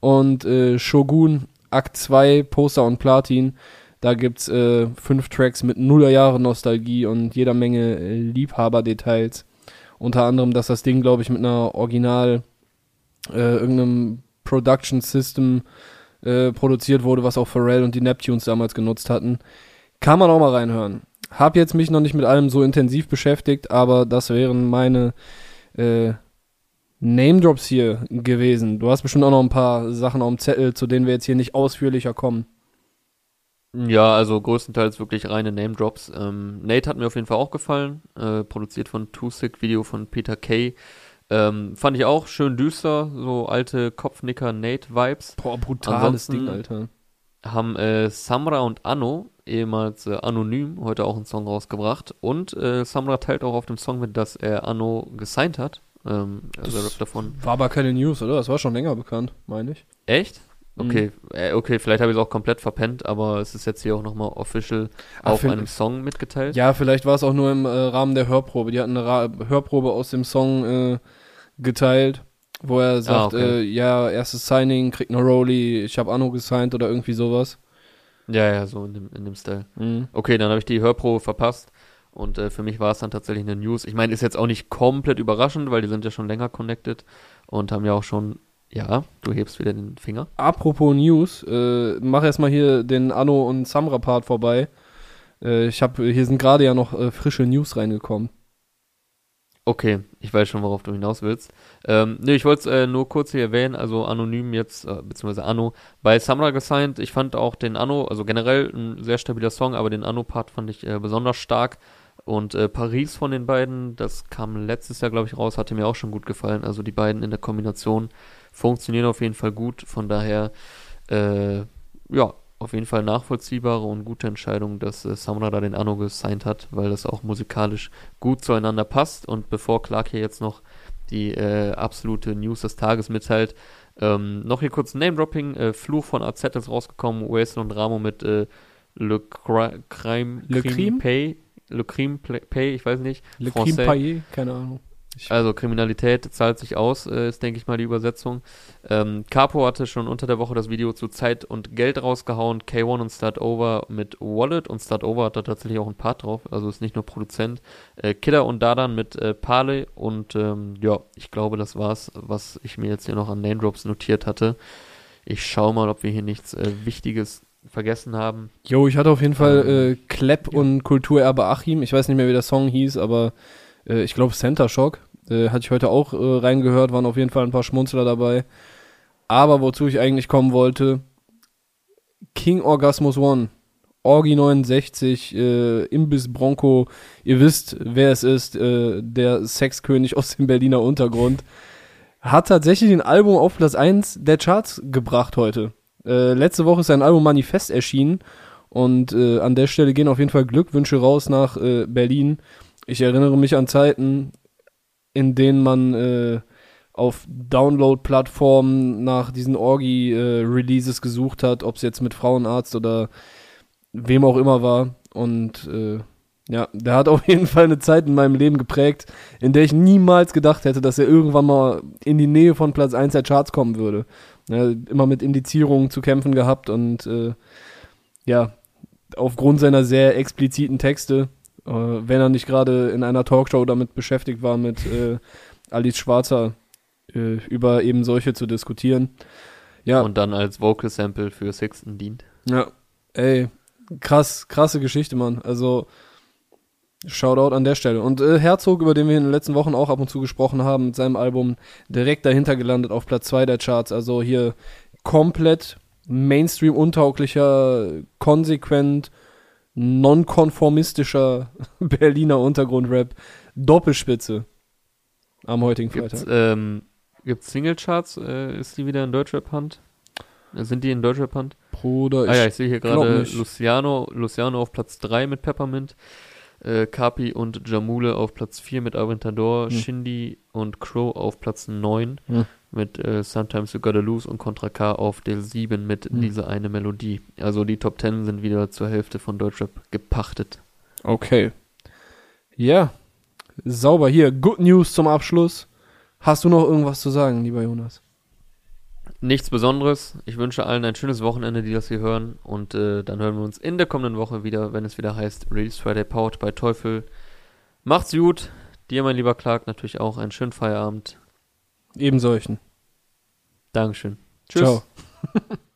Speaker 2: Und äh, Shogun Akt 2, Poster und Platin da gibt's äh, fünf Tracks mit Nullerjahre Nostalgie und jeder Menge äh, Liebhaberdetails. Unter anderem, dass das Ding, glaube ich, mit einer Original äh, irgendeinem Production System äh, produziert wurde, was auch Pharrell und die Neptunes damals genutzt hatten. Kann man auch mal reinhören. Hab jetzt mich noch nicht mit allem so intensiv beschäftigt, aber das wären meine äh, Name Drops hier gewesen. Du hast bestimmt auch noch ein paar Sachen auf dem Zettel, zu denen wir jetzt hier nicht ausführlicher kommen.
Speaker 1: Ja, also größtenteils wirklich reine Name Drops. Ähm, Nate hat mir auf jeden Fall auch gefallen. Äh, produziert von Too Sick, Video von Peter Kay. Ähm, fand ich auch schön düster, so alte Kopfnicker Nate-Vibes.
Speaker 2: Boah, brutales Ansonsten Ding, Alter.
Speaker 1: Haben äh, Samra und Anno, ehemals äh, anonym, heute auch einen Song rausgebracht. Und äh, Samra teilt auch auf dem Song mit, dass er Anno gesigned hat. Ähm, also davon.
Speaker 2: War aber keine News, oder? Das war schon länger bekannt, meine ich.
Speaker 1: Echt? Okay, mhm. äh, okay, vielleicht habe ich es auch komplett verpennt, aber es ist jetzt hier auch nochmal official Ach, auf einem Song mitgeteilt.
Speaker 2: Ja, vielleicht war es auch nur im äh, Rahmen der Hörprobe. Die hatten eine Ra Hörprobe aus dem Song äh, geteilt, wo er ah, sagt, ah, okay. Äh, ja, erstes Signing, kriegt eine Rolli, ich habe Anno gesigned oder irgendwie sowas.
Speaker 1: Ja, ja, so in dem, in dem Style. Mhm. Okay, dann habe ich die Hörprobe verpasst. Und äh, für mich war es dann tatsächlich eine News. Ich meine, ist jetzt auch nicht komplett überraschend, weil die sind ja schon länger connected und haben ja auch schon ja, du hebst wieder den Finger.
Speaker 2: Apropos News, äh, mach erstmal hier den Anno und Samra-Part vorbei. Äh, ich habe, hier sind gerade ja noch äh, frische News reingekommen.
Speaker 1: Okay, ich weiß schon, worauf du hinaus willst. Ähm, nee, ich wollte es äh, nur kurz hier erwähnen, also anonym jetzt, äh, beziehungsweise Anno, bei Samra gesigned. Ich fand auch den Anno, also generell ein sehr stabiler Song, aber den Anno-Part fand ich äh, besonders stark. Und äh, Paris von den beiden, das kam letztes Jahr, glaube ich, raus, hatte mir auch schon gut gefallen. Also die beiden in der Kombination funktionieren auf jeden Fall gut. Von daher, äh, ja, auf jeden Fall nachvollziehbare und gute Entscheidung, dass äh, Samra da den Anno gesigned hat, weil das auch musikalisch gut zueinander passt. Und bevor Clark hier jetzt noch die äh, absolute News des Tages mitteilt, ähm, noch hier kurz Name-Dropping. Äh, Fluch von AZ ist rausgekommen. Wesley und Ramo mit äh, Le Crime,
Speaker 2: Le Crime
Speaker 1: Pay. Le Crime Pay, ich weiß nicht.
Speaker 2: Le Crime Pay, keine Ahnung.
Speaker 1: Also Kriminalität zahlt sich aus, äh, ist, denke ich mal, die Übersetzung. Ähm, Capo hatte schon unter der Woche das Video zu Zeit und Geld rausgehauen. K1 und Start Over mit Wallet und Start Over hat da tatsächlich auch ein Part drauf, also ist nicht nur Produzent. Äh, Kidder und Dadan mit äh, Pale und ähm, ja, ich glaube, das war's, was ich mir jetzt hier noch an Name Drops notiert hatte. Ich schaue mal, ob wir hier nichts äh, Wichtiges vergessen haben.
Speaker 2: Jo, ich hatte auf jeden Fall ähm, äh, Klepp ja. und Kulturerbe Achim. Ich weiß nicht mehr, wie der Song hieß, aber äh, ich glaube Center Shock. Äh, hatte ich heute auch äh, reingehört, waren auf jeden Fall ein paar Schmunzler dabei. Aber wozu ich eigentlich kommen wollte, King Orgasmus One, Orgi 69, äh, Imbiss Bronco, ihr wisst, wer es ist, äh, der Sexkönig aus dem Berliner Untergrund, hat tatsächlich ein Album auf Platz 1 der Charts gebracht heute. Äh, letzte Woche ist sein Album Manifest erschienen und äh, an der Stelle gehen auf jeden Fall Glückwünsche raus nach äh, Berlin. Ich erinnere mich an Zeiten, in denen man äh, auf Download-Plattformen nach diesen Orgi-Releases äh, gesucht hat, ob es jetzt mit Frauenarzt oder wem auch immer war. Und äh, ja, der hat auf jeden Fall eine Zeit in meinem Leben geprägt, in der ich niemals gedacht hätte, dass er irgendwann mal in die Nähe von Platz 1 der Charts kommen würde. Ja, immer mit Indizierungen zu kämpfen gehabt und äh, ja, aufgrund seiner sehr expliziten Texte äh, wenn er nicht gerade in einer Talkshow damit beschäftigt war, mit äh, Alice Schwarzer äh, über eben solche zu diskutieren.
Speaker 1: Ja. Und dann als Vocal Sample für Sixten dient.
Speaker 2: Ja, ey, krass, krasse Geschichte, Mann. Also, Shoutout an der Stelle. Und äh, Herzog, über den wir in den letzten Wochen auch ab und zu gesprochen haben, mit seinem Album direkt dahinter gelandet auf Platz 2 der Charts. Also hier komplett Mainstream-untauglicher, konsequent nonkonformistischer Berliner Untergrundrap Doppelspitze am heutigen Freitag.
Speaker 1: Gibt's, ähm, gibt's Singlecharts? Äh, ist die wieder in Deutschrap-Hand? Äh, sind die in Deutschrap-Hand?
Speaker 2: Bruder,
Speaker 1: ah, ja, ich sehe hier gerade Luciano, Luciano auf Platz 3 mit Peppermint, äh, Kapi und Jamule auf Platz 4 mit Aventador, hm. Shindy und Crow auf Platz 9. Hm mit äh, Sometimes You Gotta Lose und Contra K auf Del 7 mit mhm. dieser eine Melodie. Also die Top 10 sind wieder zur Hälfte von Deutschrap gepachtet.
Speaker 2: Okay. Ja, sauber. Hier, Good News zum Abschluss. Hast du noch irgendwas zu sagen, lieber Jonas?
Speaker 1: Nichts Besonderes. Ich wünsche allen ein schönes Wochenende, die das hier hören. Und äh, dann hören wir uns in der kommenden Woche wieder, wenn es wieder heißt Release Friday Powered bei Teufel. Macht's gut. Dir, mein lieber Clark, natürlich auch einen schönen Feierabend.
Speaker 2: Eben solchen.
Speaker 1: Dankeschön.
Speaker 2: Tschüss. Ciao.